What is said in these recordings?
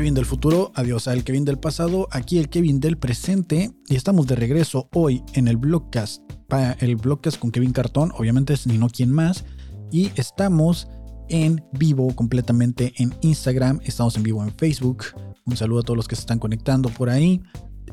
Kevin del futuro, adiós al Kevin del pasado, aquí el Kevin del presente y estamos de regreso hoy en el blogcast, el blogcast con Kevin Cartón, obviamente es ni no quien más, y estamos en vivo completamente en Instagram, estamos en vivo en Facebook, un saludo a todos los que se están conectando por ahí,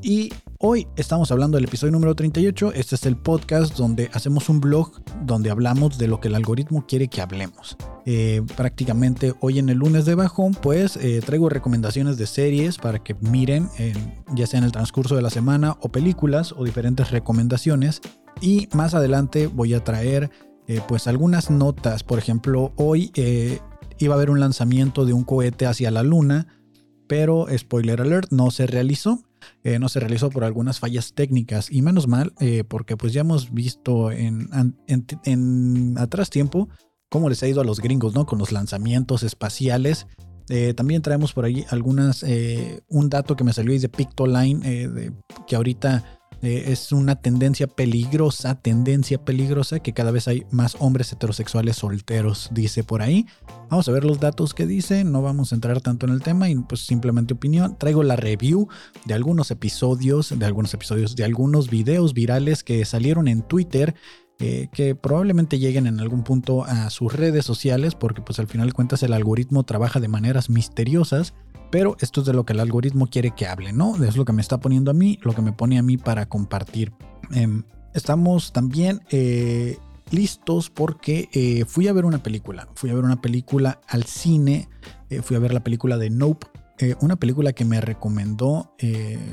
y hoy estamos hablando del episodio número 38. Este es el podcast donde hacemos un blog donde hablamos de lo que el algoritmo quiere que hablemos. Eh, prácticamente hoy en el lunes de bajón, pues eh, traigo recomendaciones de series para que miren, ya sea en el transcurso de la semana o películas o diferentes recomendaciones. Y más adelante voy a traer eh, pues algunas notas. Por ejemplo, hoy iba a haber un lanzamiento de un cohete hacia la luna, pero spoiler alert, no se realizó. Eh, no se realizó por algunas fallas técnicas y menos mal eh, porque pues ya hemos visto en, atrás tiempo cómo les ha ido a los gringos, ¿no? Con los lanzamientos espaciales. Eh, también traemos por ahí algunas, un dato que me salió ahí de Pictoline, que ahorita eh, es una tendencia peligrosa, tendencia peligrosa que cada vez hay más hombres heterosexuales solteros, dice por ahí. Vamos a ver los datos que dice, no vamos a entrar tanto en el tema y pues simplemente opinión. Traigo la review de algunos episodios, de algunos episodios, de algunos videos virales que salieron en Twitter. Eh, que probablemente lleguen en algún punto a sus redes sociales porque pues al final de cuentas el algoritmo trabaja de maneras misteriosas pero esto es de lo que el algoritmo quiere que hable, ¿no? Es lo que me está poniendo a mí, lo que me pone a mí para compartir. Em, estamos también eh, listos porque eh, fui a ver una película. Fui a ver una película al cine. Eh, fui a ver la película de Nope. una película que me recomendó,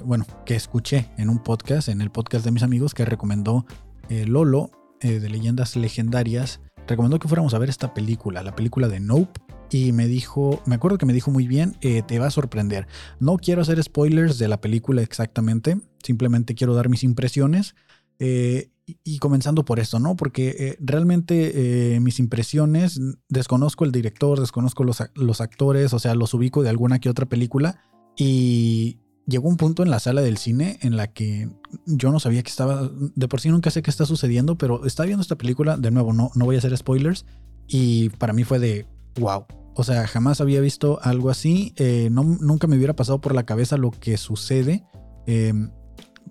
bueno, que escuché en un podcast, en el podcast de mis amigos, que recomendó Lolo de Leyendas Legendarias. Recomendó que fuéramos a ver esta película, la película de Nope y me dijo, me acuerdo que me dijo muy bien, eh, te va a sorprender. No quiero hacer spoilers de la película exactamente, simplemente quiero dar mis impresiones. Eh, y, comenzando por esto, ¿no? Porque eh, realmente mis impresiones, desconozco el director, desconozco los, los actores, o sea, los ubico de alguna que otra película. Y llegó un punto en la sala del cine en la que yo no sabía que estaba, de por sí nunca sé qué está sucediendo, pero estaba viendo esta película, de nuevo, no, no voy a hacer spoilers, y para mí fue de, wow, o sea, jamás había visto algo así. Eh, no, nunca me hubiera pasado por la cabeza lo que sucede. Em,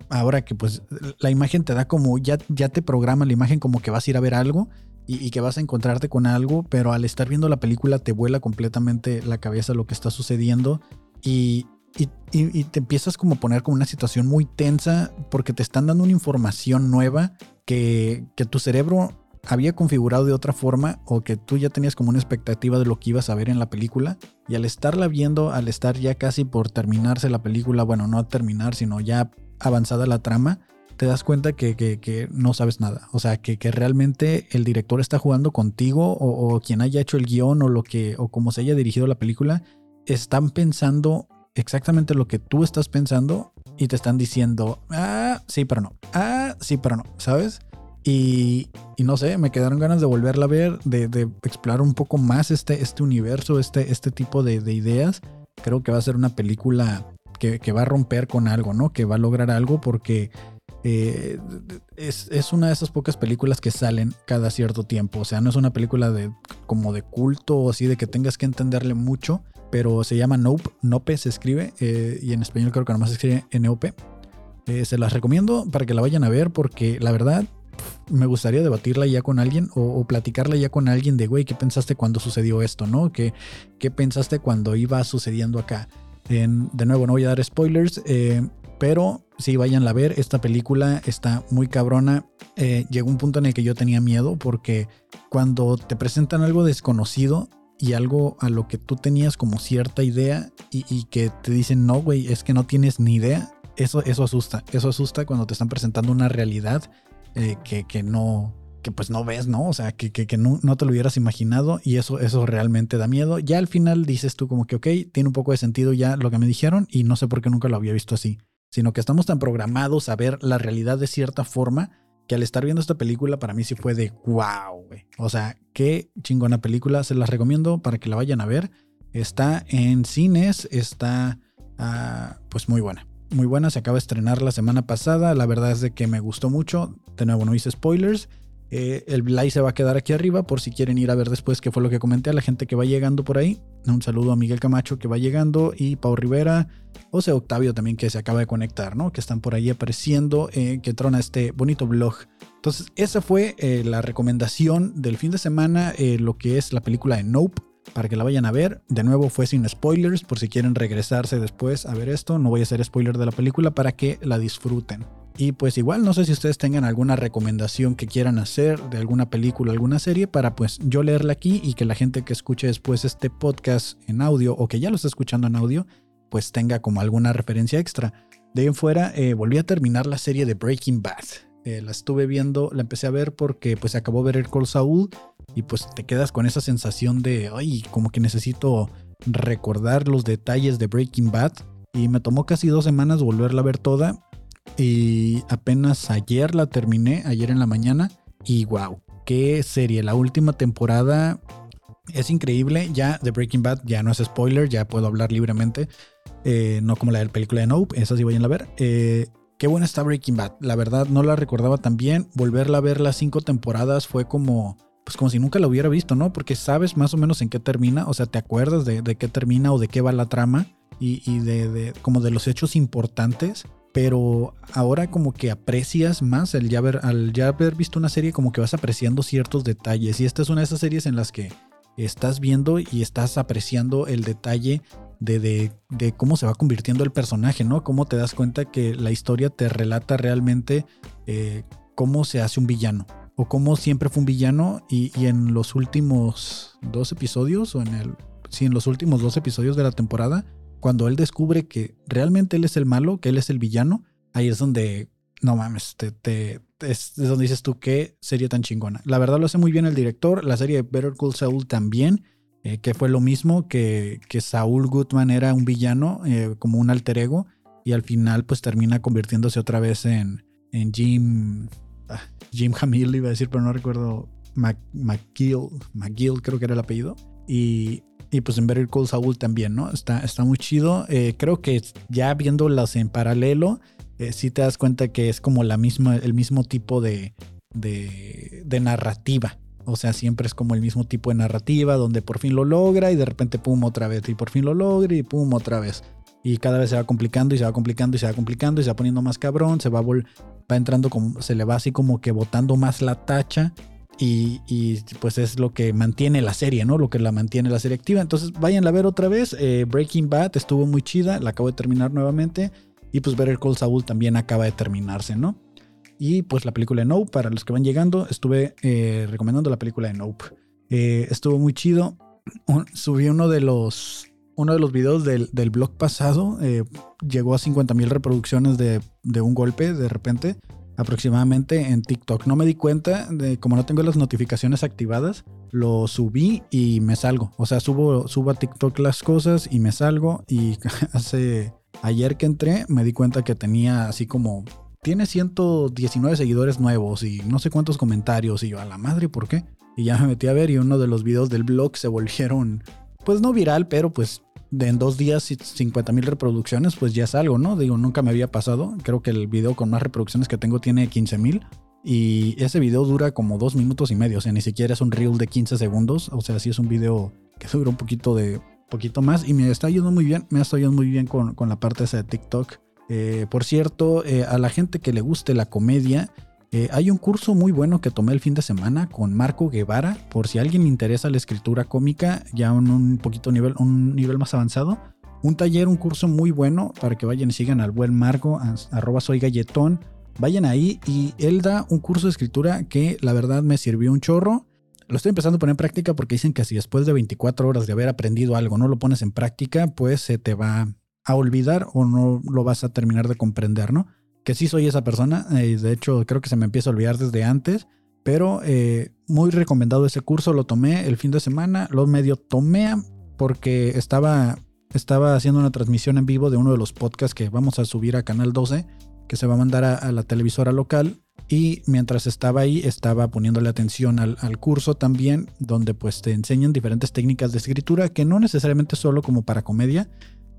ahora que pues la imagen te da como, ya, ya te programa la imagen como que vas a ir a ver algo y, que vas a encontrarte con algo, pero al estar viendo la película te vuela completamente la cabeza lo que está sucediendo y, y, te empiezas como a poner como una situación muy tensa porque te están dando una información nueva que, que tu cerebro había configurado de otra forma o que tú ya tenías como una expectativa de lo que ibas a ver en la película y al estarla viendo, al estar ya casi por terminarse la película, bueno, no terminar, sino ya avanzada la trama, te das cuenta que, no sabes nada. O sea, que, realmente el director está jugando contigo o, quien haya hecho el guion o lo que, o como se haya dirigido la película, están pensando exactamente lo que tú estás pensando y te están diciendo, ah, sí, pero no, ah, sí, pero no, ¿sabes? Y, no sé, me quedaron ganas de volverla a ver, de, explorar un poco más este, este universo, este, este tipo de, ideas. Creo que va a ser una película que, va a romper con algo, ¿no? Que va a lograr algo porque eh, es, una de esas pocas películas que salen cada cierto tiempo. O sea, no es una película de como de culto o así de que tengas que entenderle mucho, pero se llama Nope, Nope se escribe eh, y en español creo que nomás se escribe NOP. Eh, se las recomiendo para que la vayan a ver porque la verdad me gustaría debatirla ya con alguien o, platicarla ya con alguien de, güey, ¿qué pensaste cuando sucedió esto, no? ¿Qué, qué pensaste cuando iba sucediendo acá? de nuevo, no voy a dar spoilers, eh, pero sí, vayan a ver. Esta película está muy cabrona. Eh, llegó un punto en el que yo tenía miedo porque cuando te presentan algo desconocido y algo a lo que tú tenías como cierta idea y, y que te dicen, no, güey, es que no tienes ni idea, eso, eso asusta. Eso asusta cuando te están presentando una realidad eh, que, no, que pues no ves, ¿no? O sea, que, que, no, no, te lo hubieras imaginado y eso, eso realmente da miedo. Ya al final dices tú como que, ok, tiene un poco de sentido ya lo que me dijeron y no sé por qué nunca lo había visto así, sino que estamos tan programados a ver la realidad de cierta forma que al estar viendo esta película para mí sí fue de wow, güey. O sea, qué chingona película, se las recomiendo para que la vayan a ver. Está en cines, está ah, pues muy buena muy buena, se acaba de estrenar la semana pasada, la verdad es de que me gustó mucho, de nuevo no hice spoilers, Eh, el like se va a quedar aquí arriba por si quieren ir a ver después qué fue lo que comenté a la gente que va llegando por ahí. Un saludo a Miguel Camacho que va llegando y Pau Rivera, o sea, Octavio también que se acaba de conectar, ¿no? Que están por ahí apareciendo, eh, que trona este bonito blog. Entonces, esa fue eh, la recomendación del fin de semana, lo que es la película de Nope para que la vayan a ver. De nuevo fue sin spoilers, por si quieren regresarse después a ver esto. No voy a hacer spoiler de la película para que la disfruten. Y pues igual no sé si ustedes tengan alguna recomendación que quieran hacer de alguna película, alguna serie, para pues yo leerla aquí y que la gente que escuche después este podcast en audio o que ya lo está escuchando en audio, pues tenga como alguna referencia extra. De ahí en fuera, eh, volví a terminar la serie de Breaking Bad. Eh, la estuve viendo, la empecé a ver porque pues acabó de ver el Call Saul y pues te quedas con esa sensación de, ay, como que necesito recordar los detalles de Breaking Bad. Y me tomó casi dos semanas volverla a ver toda. Y apenas ayer la terminé, ayer en la mañana. Y wow, qué serie. La última temporada es increíble. Ya de Breaking Bad ya no es spoiler, ya puedo hablar libremente. Eh, no como la del película de Nope, esa sí vayan a ver. Eh, qué buena está Breaking Bad. La verdad no la recordaba tan bien. Volverla a ver las cinco temporadas fue como pues como si nunca lo hubiera visto, ¿no? Porque sabes más o menos en qué termina, o sea, te acuerdas de, qué termina o de qué va la trama y, de, como de los hechos importantes, pero ahora como que aprecias más el ya al ya haber visto una serie como que vas apreciando ciertos detalles y esta es una de esas series en las que estás viendo y estás apreciando el detalle de, de, cómo se va convirtiendo el personaje, ¿no? Cómo te das cuenta que la historia te relata realmente eh, cómo se hace un villano o cómo siempre fue un villano y, en los últimos dos episodios o en el sí en los últimos dos episodios de la temporada cuando él descubre que realmente él es el malo que él es el villano ahí es donde no mames te, te es, donde dices tú qué serie tan chingona la verdad lo hace muy bien el director la serie de Better Call Saul también eh, que fue lo mismo que, que Saul Goodman era un villano eh, como un alter ego y al final pues termina convirtiéndose otra vez en en Jim Ah, Jim Hamill iba a decir, pero no recuerdo. McGill, McGill creo que era el apellido. Y, y pues en Better Call Saul también, ¿no? Está, está muy chido. Eh, creo que ya viéndolas en paralelo, sí te das cuenta que es como la misma, el mismo tipo de, de, de, narrativa. O sea, siempre es como el mismo tipo de narrativa donde por fin lo logra y de repente pum otra vez y por fin lo logra y pum otra vez. Y cada vez se va complicando y se va complicando y se va complicando y se va poniendo más cabrón, se va, va entrando como, se le va así como que botando más la tacha. Y, pues es lo que mantiene la serie, ¿no? Lo que la mantiene la serie activa. Entonces vayan a ver otra vez. Eh, Breaking Bad estuvo muy chida, la acabo de terminar nuevamente. Y pues el Call Saul también acaba de terminarse, ¿no? Y pues la película de Nope, para los que van llegando, estuve eh, recomendando la película de Nope. Eh, estuvo muy chido. Subí uno de los uno de los videos del, blog pasado eh, llegó a 50 mil reproducciones de, un golpe de repente, aproximadamente en TikTok. No me di cuenta, de como no tengo las notificaciones activadas, lo subí y me salgo. O sea, subo, subo a TikTok las cosas y me salgo. Y hace ayer que entré me di cuenta que tenía así como... Tiene 119 seguidores nuevos y no sé cuántos comentarios. Y yo, a la madre, ¿por qué? Y ya me metí a ver y uno de los videos del blog se volvieron pues no viral, pero pues en dos días 50 mil reproducciones, pues ya es algo, ¿no? Digo, nunca me había pasado. Creo que el video con más reproducciones que tengo tiene 15 mil. Y ese video dura como dos minutos y medio. O sea, ni siquiera es un reel de 15 segundos. O sea, sí es un video que dura un poquito de poquito más. Y me está yendo muy bien. Me está yendo muy bien con, la parte esa de TikTok. Eh, por cierto, eh, a la gente que le guste la comedia, eh, hay un curso muy bueno que tomé el fin de semana con Marco Guevara, por si a alguien le interesa la escritura cómica, ya un poquito nivel, un nivel más avanzado. Un taller, un curso muy bueno para que vayan y sigan al buen Marco, arroba soy galletón. Vayan ahí y él da un curso de escritura que la verdad me sirvió un chorro. Lo estoy empezando a poner en práctica porque dicen que si después de 24 horas de haber aprendido algo no lo pones en práctica, pues se te va a olvidar o no lo vas a terminar de comprender, ¿no? que sí soy esa persona. y de hecho, creo que se me empieza a olvidar desde antes. Pero eh, muy recomendado ese curso. Lo tomé el fin de semana. Lo medio tomé porque estaba, estaba haciendo una transmisión en vivo de uno de los podcasts que vamos a subir a Canal 12, que se va a mandar a, la televisora local. Y mientras estaba ahí, estaba poniéndole atención al, al, curso también, donde pues te enseñan diferentes técnicas de escritura que no necesariamente solo como para comedia,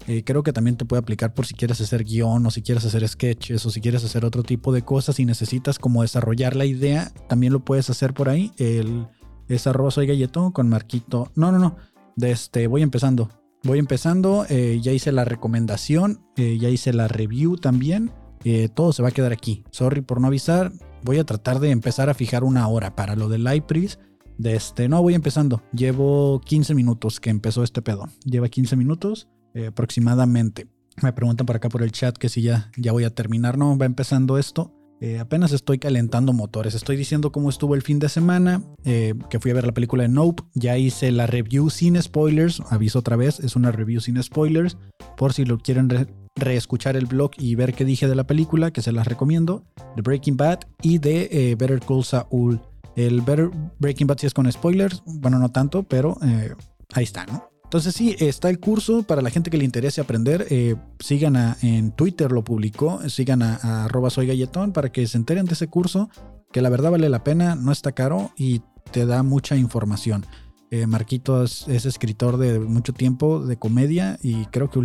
Eh, creo que también te puede aplicar por si quieres hacer guion o si quieres hacer sketches o si quieres hacer otro tipo de cosas y necesitas como desarrollar la idea, también lo puedes hacer por ahí. El, es arroba soy galletón con marquito. No, no, no. De este, voy empezando. Voy empezando. Eh, ya hice la recomendación. Eh, ya hice la review también. todo se va a quedar aquí. Sorry por no avisar. Voy a tratar de empezar a fijar una hora para lo del iPris. De este, no, voy empezando. Llevo 15 minutos que empezó este pedo. Lleva 15 minutos. Eh, aproximadamente. Me preguntan por acá por el chat que si ya, ya voy a terminar. No, va empezando esto. Eh, apenas estoy calentando motores. Estoy diciendo cómo estuvo el fin de semana. Eh, que fui a ver la película de Nope. Ya hice la review sin spoilers. Aviso otra vez. Es una review sin spoilers. Por si lo quieren reescuchar el blog y ver qué dije de la película. Que se las recomiendo. De Breaking Bad y de Better Call Saul. El Better Breaking Bad si es con spoilers. Bueno, no tanto, pero ahí está, ¿no? Entonces sí, está el curso para la gente que le interese aprender. Eh, sigan a, en Twitter, lo publicó. Sigan a, galletón para que se enteren de ese curso, que la verdad vale la pena, no está caro y te da mucha información. Eh, Marquitos es escritor de mucho tiempo de comedia y creo que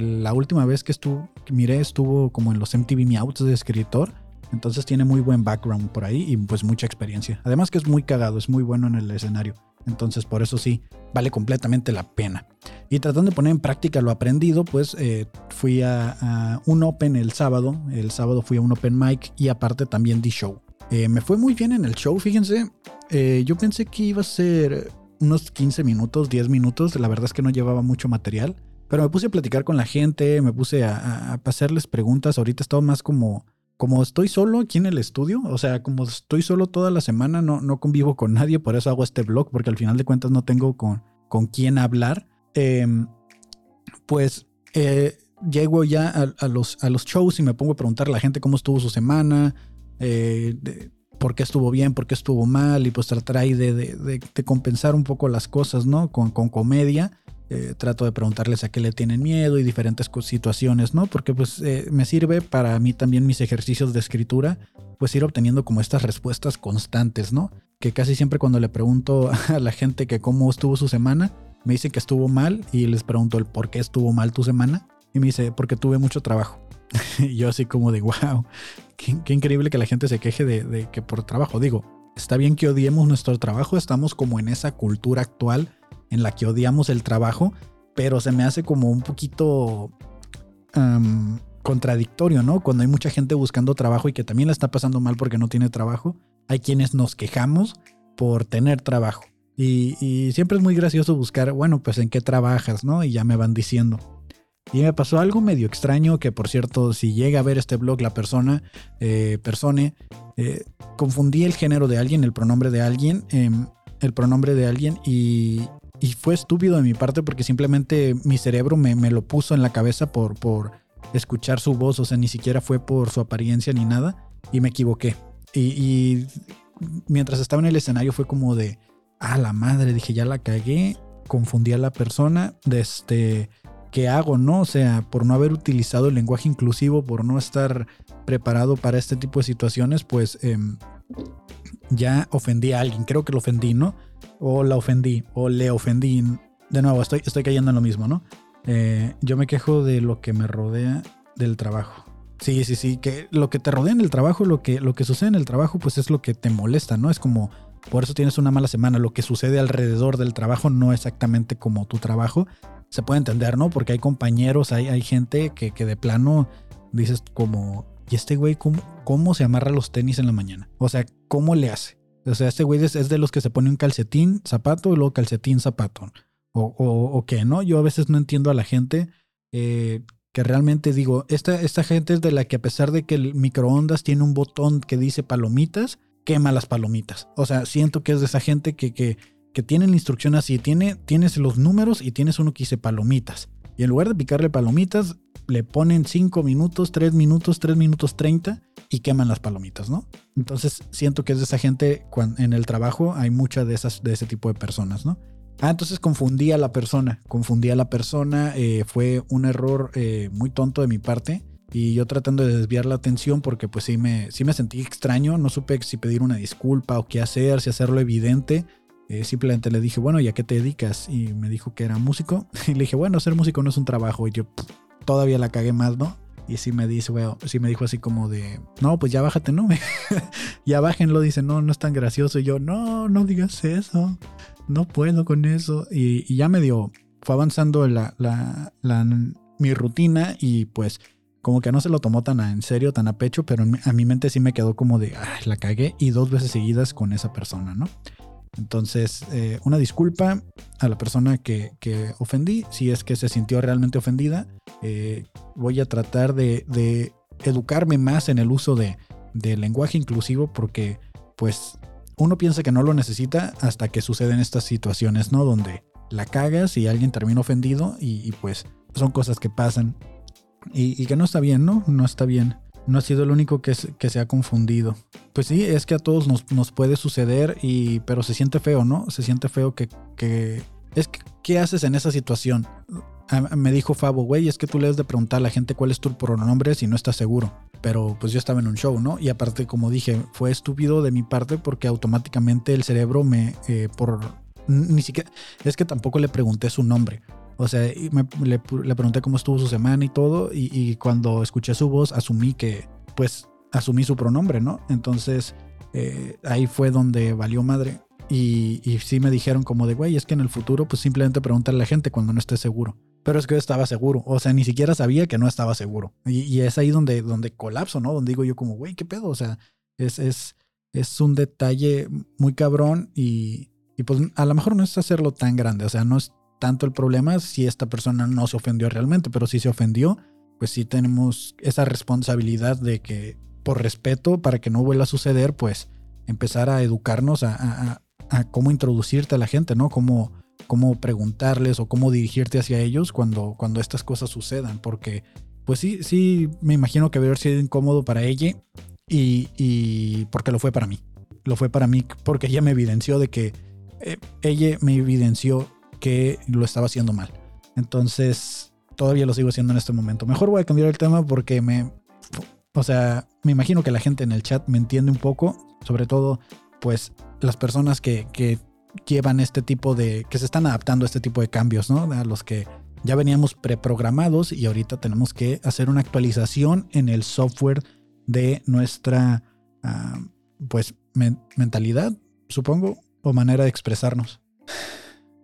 la última vez que estuvo, miré estuvo como en los MTV Meouts de escritor. Entonces tiene muy buen background por ahí y pues mucha experiencia. Además que es muy cagado, es muy bueno en el escenario. Entonces por eso sí, vale completamente la pena. Y tratando de poner en práctica lo aprendido, pues eh, fui a, un Open el sábado. El sábado fui a un Open Mic y aparte también di show. Eh, me fue muy bien en el show, fíjense. Eh, yo pensé que iba a ser unos 15 minutos, 10 minutos. La verdad es que no llevaba mucho material. Pero me puse a platicar con la gente, me puse a, a hacerles preguntas. Ahorita estaba más como como estoy solo aquí en el estudio, o sea, como estoy solo toda la semana, no, no convivo con nadie, por eso hago este blog, porque al final de cuentas no tengo con, con quién hablar. Em, pues eh, llego ya a, los, a los shows y me pongo a preguntar a la gente cómo estuvo su semana, eh, por qué estuvo bien, por qué estuvo mal, y pues tratar ahí de, de, compensar un poco las cosas, ¿no? Con, con comedia. Eh, trato de preguntarles a qué le tienen miedo y diferentes situaciones, ¿no? Porque pues eh, me sirve para mí también mis ejercicios de escritura, pues ir obteniendo como estas respuestas constantes, ¿no? Que casi siempre cuando le pregunto a la gente que cómo estuvo su semana, me dice que estuvo mal y les pregunto el por qué estuvo mal tu semana y me dice porque tuve mucho trabajo. yo así como de wow, qué, increíble que la gente se queje de, de que por trabajo. Digo, está bien que odiemos nuestro trabajo, estamos como en esa cultura actual en la que odiamos el trabajo, pero se me hace como un poquito contradictorio, ¿no? Cuando hay mucha gente buscando trabajo y que también la está pasando mal porque no tiene trabajo, hay quienes nos quejamos por tener trabajo. Y, siempre es muy gracioso buscar, bueno, pues en qué trabajas, ¿no? Y ya me van diciendo. Y me pasó algo medio extraño que, por cierto, si llega a ver este blog la persona, eh, persone, eh, confundí el género de alguien, el pronombre de alguien, em, el pronombre de alguien y, y fue estúpido de mi parte porque simplemente mi cerebro me, lo puso en la cabeza por, por escuchar su voz, o sea, ni siquiera fue por su apariencia ni nada, y me equivoqué. Y, mientras estaba en el escenario fue como de, ah, la madre, dije, ya la cagué, confundí a la persona, de este, ¿qué hago, no? O sea, por no haber utilizado el lenguaje inclusivo, por no estar preparado para este tipo de situaciones, pues em, ya ofendí a alguien, creo que lo ofendí, ¿no? O la ofendí, o le ofendí. De nuevo, estoy, estoy cayendo en lo mismo, ¿no? Eh, yo me quejo de lo que me rodea del trabajo. Sí, sí, sí, que lo que te rodea en el trabajo, lo que, lo que sucede en el trabajo, pues es lo que te molesta, ¿no? Es como, por eso tienes una mala semana, lo que sucede alrededor del trabajo no exactamente como tu trabajo. Se puede entender, ¿no? Porque hay compañeros, hay, hay gente que, que de plano dices como, ¿y este güey cómo, cómo se amarra los tenis en la mañana? O sea, ¿cómo le hace? O sea, este güey es, de los que se pone un calcetín, zapato y luego calcetín, zapato. O, o, qué, ¿no? Yo a veces no entiendo a la gente eh, que realmente digo, esta, esta gente es de la que a pesar de que el microondas tiene un botón que dice palomitas, quema las palomitas. O sea, siento que es de esa gente que, que, que tiene la instrucción así, tiene, tienes los números y tienes uno que dice palomitas. Y en lugar de picarle palomitas, le ponen 5 minutos, 3 minutos, 3 minutos 30 y queman las palomitas, ¿no? Entonces siento que es de esa gente, cuando, en el trabajo hay muchas de, esas, de ese tipo de personas, ¿no? Ah, entonces confundí a la persona, confundí a la persona, eh, fue un error eh, muy tonto de mi parte y yo tratando de desviar la atención porque pues sí me, sí me sentí extraño, no supe si pedir una disculpa o qué hacer, si hacerlo evidente Eh, simplemente le dije, bueno, ¿y a qué te dedicas? Y me dijo que era músico. Y le dije, bueno, ser músico no es un trabajo. Y yo todavía la cagué más, ¿no? Y sí me dice, bueno, sí me dijo así como de, no, pues ya bájate, no, ya bájenlo, dice, no, no es tan gracioso. Y yo, no, no digas eso, no puedo con eso. Y, ya me dio, fue avanzando la, la, mi rutina y pues como que no se lo tomó tan en serio, tan a pecho, pero a mi mente sí me quedó como de, ay, la cagué y dos veces seguidas con esa persona, ¿no? Entonces, eh, una disculpa a la persona que, ofendí, si es que se sintió realmente ofendida. Eh, voy a tratar de, educarme más en el uso de, lenguaje inclusivo porque, pues, uno piensa que no lo necesita hasta que suceden estas situaciones, ¿no? Donde la cagas y alguien termina ofendido y, pues son cosas que pasan y que no está bien, ¿no? No está bien no ha sido el único que, que se ha confundido. Pues sí, es que a todos nos, puede suceder, y, pero se siente feo, ¿no? Se siente feo que... que es que, ¿qué haces en esa situación? me dijo Fabo, güey, es que tú le has de preguntar a la gente cuál es tu pronombre si no estás seguro. Pero pues yo estaba en un show, ¿no? Y aparte, como dije, fue estúpido de mi parte porque automáticamente el cerebro me, eh, por, ni siquiera, es que tampoco le pregunté su nombre. O sea, le, pregunté cómo estuvo su semana y todo, y, cuando escuché su voz asumí que, pues, asumí su pronombre, ¿no? Entonces, eh, ahí fue donde valió madre. Y, sí me dijeron como de, güey, es que en el futuro, pues simplemente pregúntale a la gente cuando no esté seguro. Pero es que yo estaba seguro, o sea, ni siquiera sabía que no estaba seguro. Y, es ahí donde, donde colapso, ¿no? Donde digo yo como, güey, ¿qué pedo? O sea, es, es, es un detalle muy cabrón y, y pues a lo mejor no es hacerlo tan grande, o sea, no es tanto el problema si esta persona no se ofendió realmente, pero si se ofendió, pues sí tenemos esa responsabilidad de que por respeto, para que no vuelva a suceder, pues empezar a educarnos a, cómo introducirte a la gente, ¿no? Cómo, cómo preguntarles o cómo dirigirte hacia ellos cuando, cuando estas cosas sucedan, porque pues sí, sí, me imagino que haber sido incómodo para ella y, y porque lo fue para mí. Lo fue para mí porque ella me evidenció de que eh, ella me evidenció que lo estaba haciendo mal. Entonces, todavía lo sigo haciendo en este momento. Mejor voy a cambiar el tema porque me... O sea, me imagino que la gente en el chat me entiende un poco, sobre todo, pues, las personas que, que llevan este tipo de... que se están adaptando a este tipo de cambios, ¿no? A los que ya veníamos preprogramados y ahorita tenemos que hacer una actualización en el software de nuestra, ah, pues, mentalidad, supongo, o manera de expresarnos.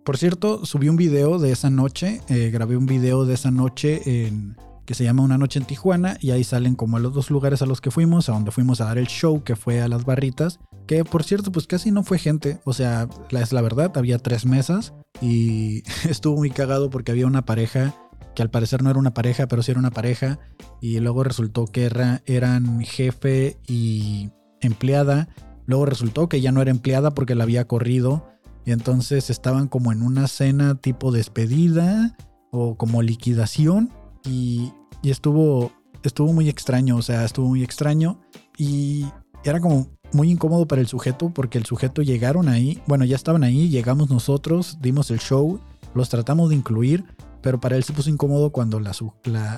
Por cierto, subí un video de esa noche, eh, grabé un video de esa noche en, que se llama Una noche en Tijuana y ahí salen como los dos lugares a los que fuimos, a donde fuimos a dar el show que fue a las barritas, que por cierto pues casi no fue gente, o sea, es la verdad, había tres mesas y estuvo muy cagado porque había una pareja que al parecer no era una pareja, pero sí era una pareja y luego resultó que eran jefe y empleada, luego resultó que ya no era empleada porque la había corrido y entonces estaban como en una cena tipo despedida o como liquidación. Y, estuvo, estuvo muy extraño, o sea, estuvo muy extraño. Y era como muy incómodo para el sujeto porque el sujeto llegaron ahí, bueno, ya estaban ahí, llegamos nosotros, dimos el show, los tratamos de incluir, pero para él se puso incómodo cuando la,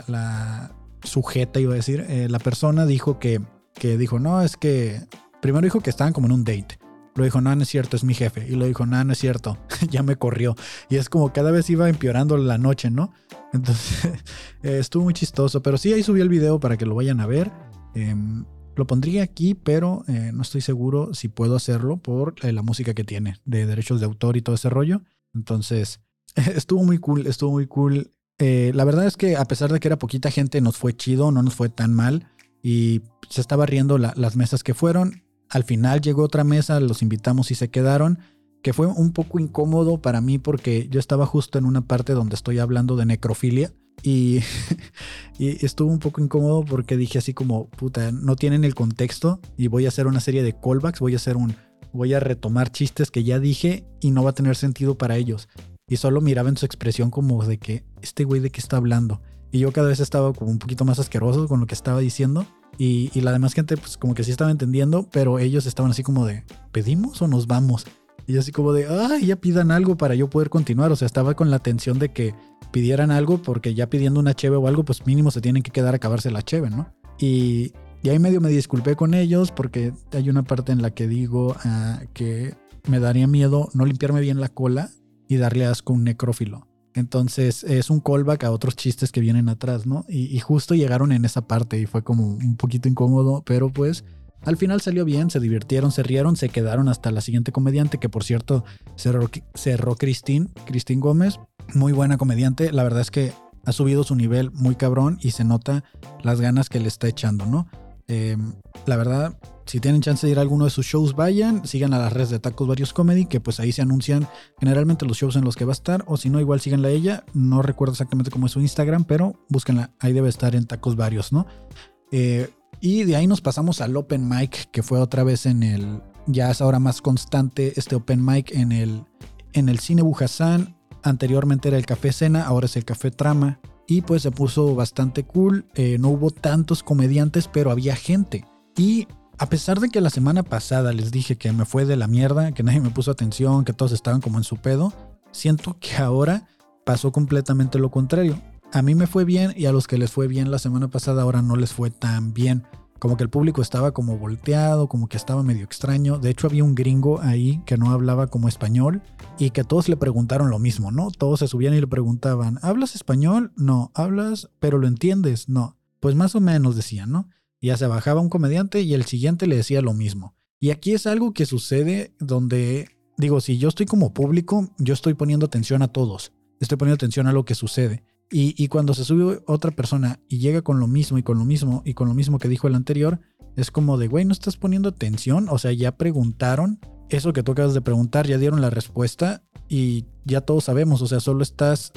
la, sujeta, iba a decir, eh, la persona dijo que, que dijo, no, es que, primero dijo que estaban como en un date. Lo dijo, no, no es cierto, es mi jefe. Y lo dijo, no, no es cierto, ya me corrió. Y es como cada vez iba empeorando la noche, ¿no? Entonces, eh, estuvo muy chistoso. Pero sí, ahí subí el video para que lo vayan a ver. Em, lo pondría aquí, pero eh, no estoy seguro si puedo hacerlo por eh, la música que tiene, de derechos de autor y todo ese rollo. Entonces, estuvo muy cool, estuvo muy cool. la verdad es que a pesar de que era poquita gente, nos fue chido, no nos fue tan mal. Y se estaba riendo las mesas que fueron. Al final llegó otra mesa, los invitamos y se quedaron, que fue un poco incómodo para mí porque yo estaba justo en una parte donde estoy hablando de necrofilia y, estuvo un poco incómodo porque dije así como, puta, no tienen el contexto y voy a hacer una serie de callbacks, voy a hacer un, voy a retomar chistes que ya dije y no va a tener sentido para ellos. Y solo miraba en su expresión como de que, este güey de qué está hablando. Y yo cada vez estaba como un poquito más asqueroso con lo que estaba diciendo. Y, la demás gente, pues como que sí estaba entendiendo, pero ellos estaban así como de, ¿pedimos o nos vamos? Y así como de, ay, ya pidan algo para yo poder continuar. O sea, estaba con la tensión de que pidieran algo, porque ya pidiendo una cheve o algo, pues mínimo se tienen que quedar a acabarse la cheve, ¿no? Y, ahí medio me disculpé con ellos, porque hay una parte en la que digo ah, que me daría miedo no limpiarme bien la cola y darle asco a un necrófilo. Entonces es un callback a otros chistes que vienen atrás, ¿no? Y, justo llegaron en esa parte y fue como un poquito incómodo, pero pues al final salió bien, se divirtieron, se rieron, se quedaron hasta la siguiente comediante, que por cierto cerró, cerró Cristín, Cristín Gómez, muy buena comediante, la verdad es que ha subido su nivel muy cabrón y se nota las ganas que le está echando, ¿no? Em, la verdad, si tienen chance de ir a alguno de sus shows, vayan, sigan a las redes de Tacos Varios Comedy, que pues ahí se anuncian generalmente los shows en los que va a estar, o si no, igual síganla a ella, no recuerdo exactamente cómo es su Instagram, pero búsquenla, ahí debe estar en Tacos Varios, ¿no? Eh, y de ahí nos pasamos al Open Mic, que fue otra vez en el, ya es ahora más constante este Open Mic en el, en el Cine Bujasán, anteriormente era el Café Cena, ahora es el Café Trama y pues se puso bastante cool. Eh, no hubo tantos comediantes, pero había gente. Y a pesar de que la semana pasada les dije que me fue de la mierda, que nadie me puso atención, que todos estaban como en su pedo, siento que ahora pasó completamente lo contrario. A mí me fue bien y a los que les fue bien la semana pasada ahora no les fue tan bien como que el público estaba como volteado, como que estaba medio extraño. De hecho, había un gringo ahí que no hablaba como español y que todos le preguntaron lo mismo, ¿no? Todos se subían y le preguntaban, ¿hablas español? No, ¿hablas pero lo entiendes? No. Pues más o menos decían, ¿no? Ya se bajaba un comediante y el siguiente le decía lo mismo. Y aquí es algo que sucede donde, digo, si yo estoy como público, yo estoy poniendo atención a todos. Estoy poniendo atención a lo que sucede. Y, cuando se sube otra persona y llega con lo mismo y con lo mismo y con lo mismo que dijo el anterior, es como de, güey, no estás poniendo atención. O sea, ya preguntaron eso que tú acabas de preguntar, ya dieron la respuesta y ya todos sabemos. O sea, solo estás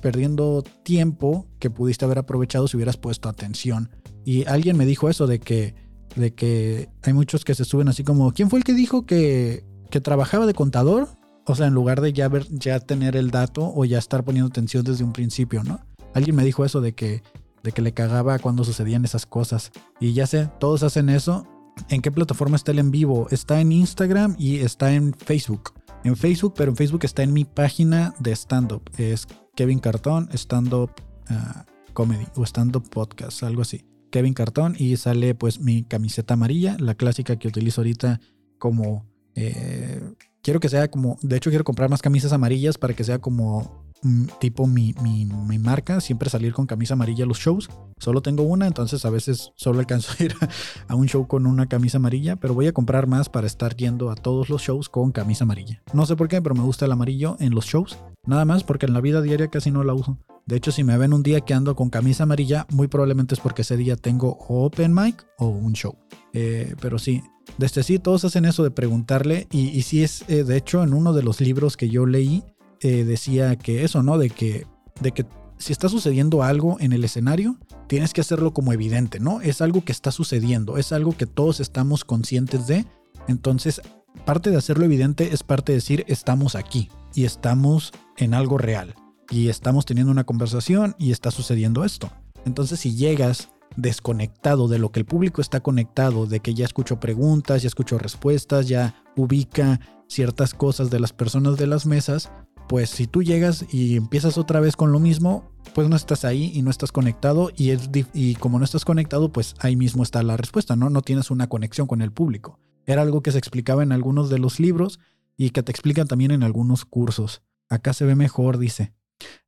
perdiendo tiempo que pudiste haber aprovechado si hubieras puesto atención. Y alguien me dijo eso de que, de que hay muchos que se suben así como, ¿quién fue el que dijo que, que trabajaba de contador? O sea, en lugar de ya ver, ya tener el dato o ya estar poniendo atención desde un principio, ¿no? Alguien me dijo eso de que, de que le cagaba cuando sucedían esas cosas. Y ya sé, todos hacen eso. ¿En qué plataforma está el en vivo? Está en Instagram y está en Facebook. En Facebook, pero en Facebook está en mi página de stand-up. Es Kevin Cartón, stand-up ah, comedy o stand-up podcast, algo así. Kevin Cartón y sale pues mi camiseta amarilla, la clásica que utilizo ahorita como eh, quiero que sea como, de hecho quiero comprar más camisas amarillas para que sea como tipo mi, mi, mi, marca, siempre salir con camisa amarilla a los shows. Solo tengo una, entonces a veces solo alcanzo a ir a, un show con una camisa amarilla, pero voy a comprar más para estar yendo a todos los shows con camisa amarilla. No sé por qué, pero me gusta el amarillo en los shows. Nada más porque en la vida diaria casi no la uso. De hecho, si me ven un día que ando con camisa amarilla, muy probablemente es porque ese día tengo open mic o un show. Eh, pero sí, desde sí todos hacen eso de preguntarle y, y sí es, eh, de hecho, en uno de los libros que yo leí, eh, decía que eso, ¿no? De que, de que si está sucediendo algo en el escenario, tienes que hacerlo como evidente, ¿no? Es algo que está sucediendo, es algo que todos estamos conscientes de. Entonces, parte de hacerlo evidente es parte de decir estamos aquí y estamos en algo real y estamos teniendo una conversación y está sucediendo esto. Entonces, si llegas desconectado de lo que el público está conectado, de que ya escucho preguntas, ya escucho respuestas, ya ubica ciertas cosas de las personas de las mesas, pues si tú llegas y empiezas otra vez con lo mismo, pues no estás ahí y no estás conectado y, es y como no estás conectado, pues ahí mismo está la respuesta, ¿no? No tienes una conexión con el público. Era algo que se explicaba en algunos de los libros y que te explican también en algunos cursos. Acá se ve mejor, dice.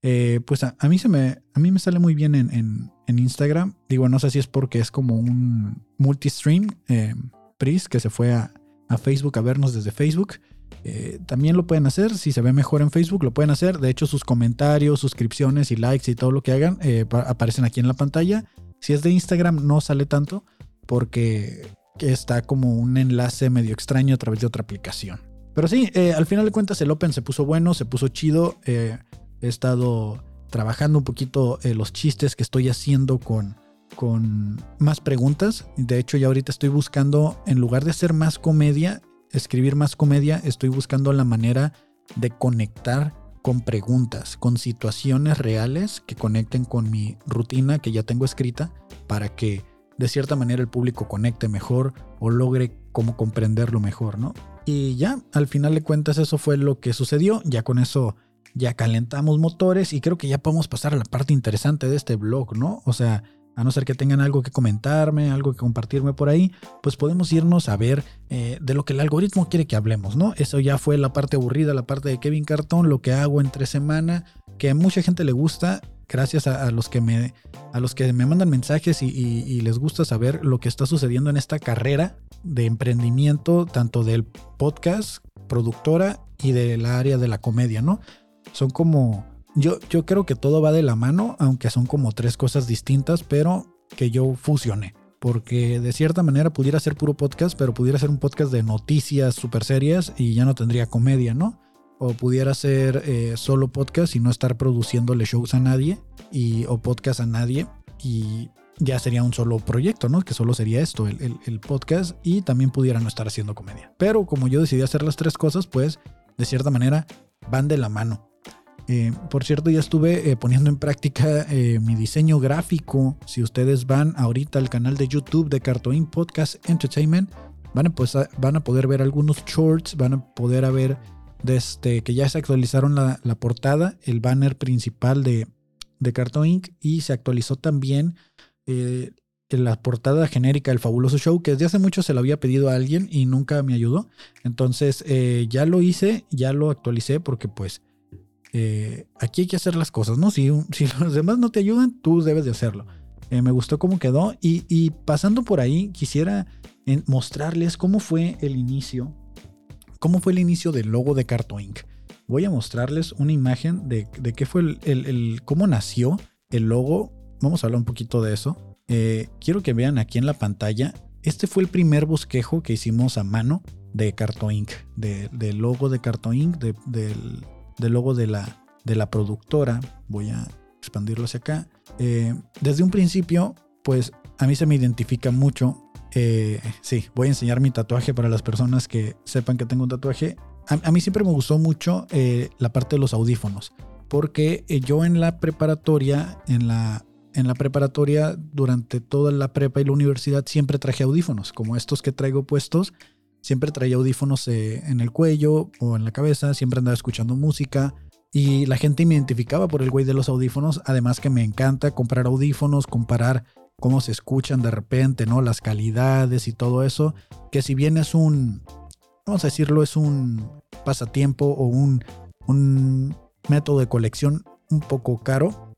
Eh, pues a, mí se me, a mí me sale muy bien en, Instagram. Digo, no sé si es porque es como un multistream. Eh, Pris, que se fue a, Facebook a vernos desde Facebook. Eh, también lo pueden hacer. Si se ve mejor en Facebook, lo pueden hacer. De hecho, sus comentarios, suscripciones y likes y todo lo que hagan aparecen aquí en la pantalla. Si es de Instagram, no sale tanto porque está como un enlace medio extraño a través de otra aplicación. Pero sí, al final de cuentas el Open se puso bueno, se puso chido. He estado trabajando un poquito eh, los chistes que estoy haciendo con, con más preguntas. De hecho, ya ahorita estoy buscando, en lugar de hacer más comedia, escribir más comedia, estoy buscando la manera de conectar con preguntas, con situaciones reales que conecten con mi rutina que ya tengo escrita para que de cierta manera el público conecte mejor o logre como comprenderlo mejor, ¿no? Y ya, al final de cuentas eso fue lo que sucedió, ya con eso ya calentamos motores y creo que ya podemos pasar a la parte interesante de este blog, ¿no? O sea, a no ser que tengan algo que comentarme, algo que compartirme por ahí, pues podemos irnos a ver eh, de lo que el algoritmo quiere que hablemos, ¿no? Eso ya fue la parte aburrida, la parte de Kevin Cartón, lo que hago entre semana, que a mucha gente le gusta, gracias a, los, que me, a los que me mandan mensajes y, les gusta saber lo que está sucediendo en esta carrera de emprendimiento, tanto del podcast, productora y del área de la comedia, ¿no? Son como yo, yo creo que todo va de la mano, aunque son como tres cosas distintas, pero que yo fusioné. Porque de cierta manera pudiera ser puro podcast, pero pudiera ser un podcast de noticias super serias y ya no tendría comedia, ¿no? O pudiera ser eh, solo podcast y no estar produciéndole shows a nadie y, o podcast a nadie y ya sería un solo proyecto, ¿no? Que solo sería esto, el, el, podcast y también pudiera no estar haciendo comedia. Pero como yo decidí hacer las tres cosas, pues de cierta manera van de la mano. Eh, por cierto, ya estuve eh, poniendo en práctica eh, mi diseño gráfico. Si ustedes van ahorita al canal de YouTube de Cartoon Podcast Entertainment, van a, pues, van a poder ver algunos shorts, van a poder ver desde que ya se actualizaron la, portada, el banner principal de, de Cartoon Inc. y se actualizó también la portada genérica del fabuloso show, que desde hace mucho se lo había pedido a alguien y nunca me ayudó. Entonces ya lo hice, ya lo actualicé porque pues eh, aquí hay que hacer las cosas, ¿no? Si, los demás no te ayudan, tú debes de hacerlo. Eh, me gustó cómo quedó y, pasando por ahí quisiera mostrarles cómo fue el inicio, cómo fue el inicio del logo de Carto Inc. Voy a mostrarles una imagen de, qué fue el, cómo nació el logo. Vamos a hablar un poquito de eso. Eh, quiero que vean aquí en la pantalla. Este fue el primer bosquejo que hicimos a mano de Carto Inc. del logo de Carto Inc. del, del logo de la, de la productora. Voy a expandirlo hacia acá. Eh, desde un principio, pues a mí se me identifica mucho. Eh, sí, voy a enseñar mi tatuaje para las personas que sepan que tengo un tatuaje. A, mí siempre me gustó mucho eh, la parte de los audífonos. Porque yo en la preparatoria, en la, en la preparatoria, durante toda la prepa y la universidad, siempre traje audífonos, como estos que traigo puestos Siempre traía audífonos eh, en el cuello o en la cabeza, siempre andaba escuchando música y la gente me identificaba por el güey de los audífonos, además que me encanta comprar audífonos, comparar cómo se escuchan de repente, ¿no? Las calidades y todo eso, que si bien es un, vamos a decirlo, es un pasatiempo o un, un método de colección un poco caro,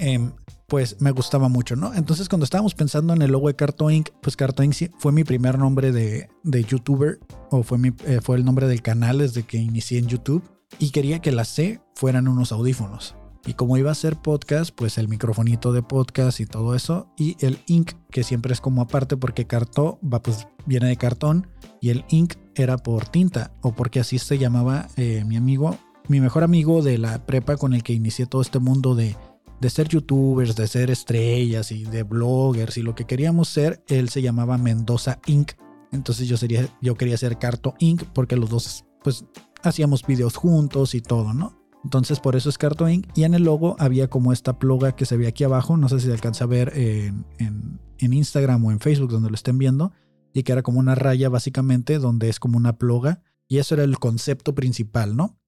eh, pues me gustaba mucho, ¿no? Entonces cuando estábamos pensando en el logo de Carto Inc., pues Carto Inc. fue mi primer nombre de, youtuber o fue, mi, eh, fue el nombre del canal desde que inicié en YouTube y quería que la C fueran unos audífonos. Y como iba a ser podcast, pues el microfonito de podcast y todo eso. Y el ink, que siempre es como aparte porque cartó va, pues viene de cartón. Y el ink era por tinta, o porque así se llamaba eh, mi amigo, mi mejor amigo de la prepa con el que inicié todo este mundo de de ser youtubers, de ser estrellas y de bloggers y lo que queríamos ser, él se llamaba Mendoza Inc. Entonces yo, sería, yo quería ser Carto Inc. porque los dos pues hacíamos videos juntos y todo, ¿no? Entonces por eso es Carto Inc. Y en el logo había como esta ploga que se ve aquí abajo, no sé si se alcanza a ver en, en Instagram o en Facebook donde lo estén viendo, y que era como una raya básicamente donde es como una ploga. Y eso era el concepto principal, ¿no?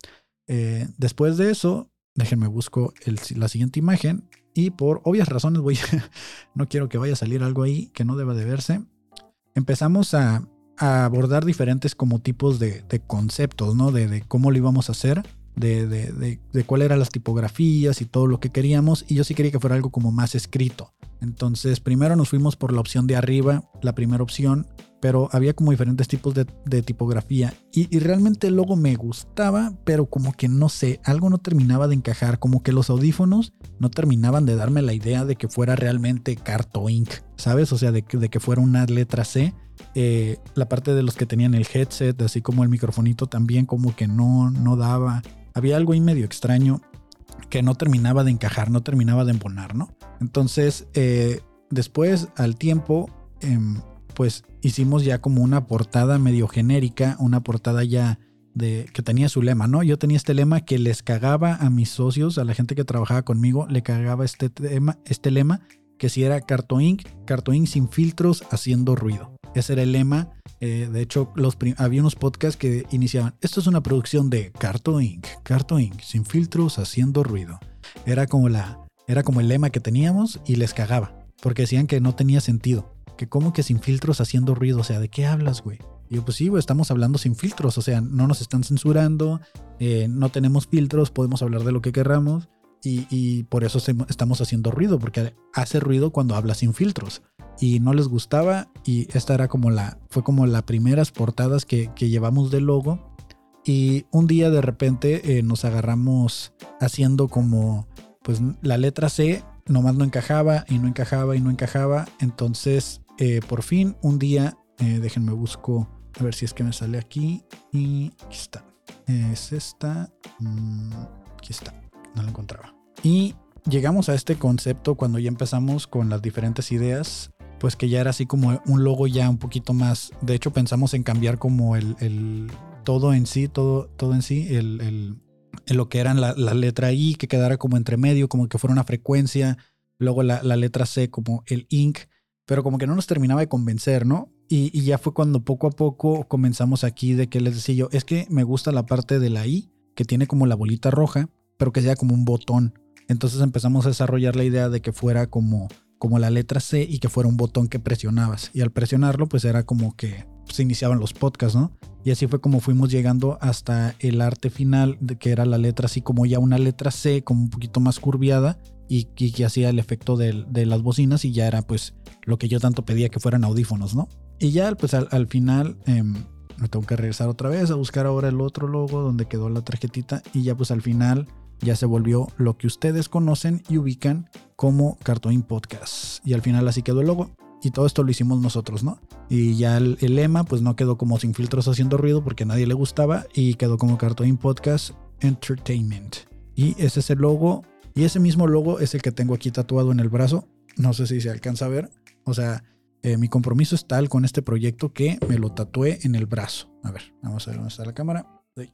Eh, después de eso, Déjenme busco la siguiente imagen y por obvias razones voy no quiero que vaya a salir algo ahí que no deba de verse. Empezamos a, abordar diferentes como tipos de, conceptos, ¿no? De, cómo lo íbamos a hacer, de, de, de cuál eran las tipografías y todo lo que queríamos. Y yo sí quería que fuera algo como más escrito. Entonces primero nos fuimos por la opción de arriba, la primera opción, pero había como diferentes tipos de, tipografía y, realmente el logo me gustaba, pero como que no sé, algo no terminaba de encajar, como que los audífonos no terminaban de darme la idea de que fuera realmente Carto Inc., ¿sabes? O sea, de que, de que fuera una letra C. Eh, la parte de los que tenían el headset, así como el microfonito también como que no, no daba. Había algo ahí medio extraño que no terminaba de encajar, no terminaba de embonar, ¿no? Entonces, eh, después, al tiempo, em, pues hicimos ya como una portada medio genérica, una portada ya de que tenía su lema, ¿no? Yo tenía este lema que les cagaba a mis socios, a la gente que trabajaba conmigo, le cagaba este tema, este lema, que si era Carto Inc., Carto Inc. sin filtros haciendo ruido. Ese era el lema. Eh, de hecho, los había unos podcasts que iniciaban. Esto es una producción de Carto Inc. Carto Inc. sin filtros haciendo ruido. Era como la, era como el lema que teníamos y les cagaba. porque decían que no tenía sentido. Que como que sin filtros haciendo ruido, o sea, ¿de qué hablas, güey? Y yo, pues sí, güey, estamos hablando sin filtros, o sea, no nos están censurando, eh, no tenemos filtros, podemos hablar de lo que querramos y, por eso estamos haciendo ruido, porque hace ruido cuando habla sin filtros. Y no les gustaba y esta era como la, fue como las primeras portadas que, llevamos del logo. Y un día de repente eh, nos agarramos haciendo como, pues la letra C nomás no encajaba y no encajaba y no encajaba. Entonces, eh, por fin, un día, déjenme busco a ver si es que me sale aquí. Y aquí está. Es esta. Mm, aquí está. No la encontraba. Y llegamos a este concepto cuando ya empezamos con las diferentes ideas. Pues que ya era así como un logo ya un poquito más. De hecho, pensamos en cambiar como el, todo en sí, todo, todo en sí, el, lo que eran la, letra I, que quedara como entre medio, como que fuera una frecuencia. Luego la, la letra C como el ink. Pero como que no nos terminaba de convencer, ¿no? Y, ya fue cuando poco a poco comenzamos aquí de que les decía yo, es que me gusta la parte de la I, que tiene como la bolita roja, pero que sea como un botón. Entonces empezamos a desarrollar la idea de que fuera como, como la letra C y que fuera un botón que presionabas. Y al presionarlo, pues era como que se iniciaban los podcasts, ¿no? Y así fue como fuimos llegando hasta el arte final, de que era la letra así como ya una letra C, como un poquito más curviada, y, que hacía el efecto de, las bocinas y ya era pues lo que yo tanto pedía que fueran audífonos, ¿no? Y ya pues al, final em, me tengo que regresar otra vez a buscar ahora el otro logo donde quedó la tarjetita y ya pues al final ya se volvió lo que ustedes conocen y ubican como Cartoon Podcast. Y al final así quedó el logo. Y todo esto lo hicimos nosotros, ¿no? Y ya el, lema pues no quedó como sin filtros haciendo ruido porque a nadie le gustaba y quedó como Cartoon Podcast Entertainment. Y ese es el logo. Y ese mismo logo es el que tengo aquí tatuado en el brazo. No sé si se alcanza a ver. O sea, eh, mi compromiso es tal con este proyecto que me lo tatué en el brazo. A ver, vamos a ver dónde está la cámara. Ahí.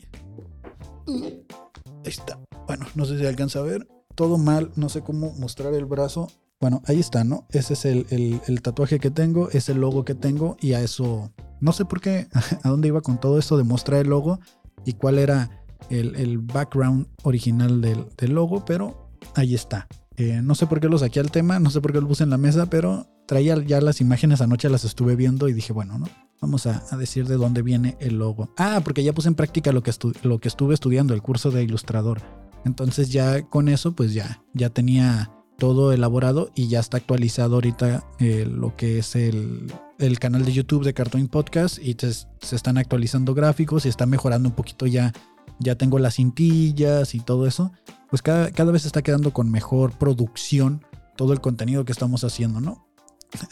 está. Bueno, no sé si alcanza a ver. Todo mal, no sé cómo mostrar el brazo. Bueno, ahí está, ¿no? Ese es el, tatuaje que tengo, es el logo que tengo y a eso, no sé por qué, a dónde iba con todo esto de mostrar el logo y cuál era el, background original del, logo, pero ahí está. Eh, no sé por qué lo saqué al tema, no sé por qué lo puse en la mesa, pero traía ya las imágenes anoche, las estuve viendo y dije, bueno, ¿no? Vamos a, decir de dónde viene el logo. Ah, porque ya puse en práctica lo que, estuve estudiando, el curso de ilustrador. Entonces ya con eso, pues ya, ya tenía todo elaborado y ya está actualizado ahorita eh, lo que es el, canal de YouTube de Cartoon Podcast y se están actualizando gráficos y está mejorando un poquito ya. Ya tengo las cintillas y todo eso. Pues cada, cada vez está quedando con mejor producción todo el contenido que estamos haciendo, ¿no?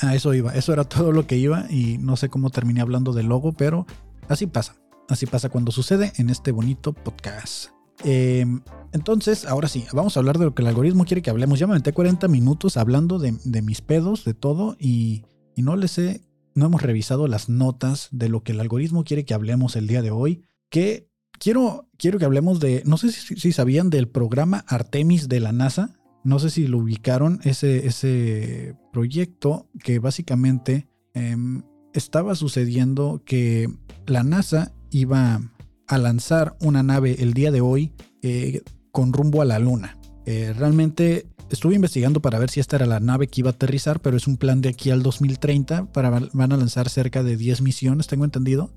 A eso iba, eso era todo lo que iba y no sé cómo terminé hablando del logo, pero así pasa, así pasa cuando sucede en este bonito podcast. Em, entonces, ahora sí, vamos a hablar de lo que el algoritmo quiere que hablemos. Ya me metí 40 minutos hablando de, mis pedos, de todo, y, no les he, no hemos revisado las notas de lo que el algoritmo quiere que hablemos el día de hoy. Que quiero, quiero que hablemos de, no sé si sabían del programa Artemis de la NASA. No sé si lo ubicaron, ese, ese proyecto que básicamente em, estaba sucediendo que la NASA iba a lanzar una nave el día de hoy eh, con rumbo a la Luna. Eh, realmente estuve investigando para ver si esta era la nave que iba a aterrizar, pero es un plan de aquí al 2030 para van a lanzar cerca de 10 misiones, tengo entendido,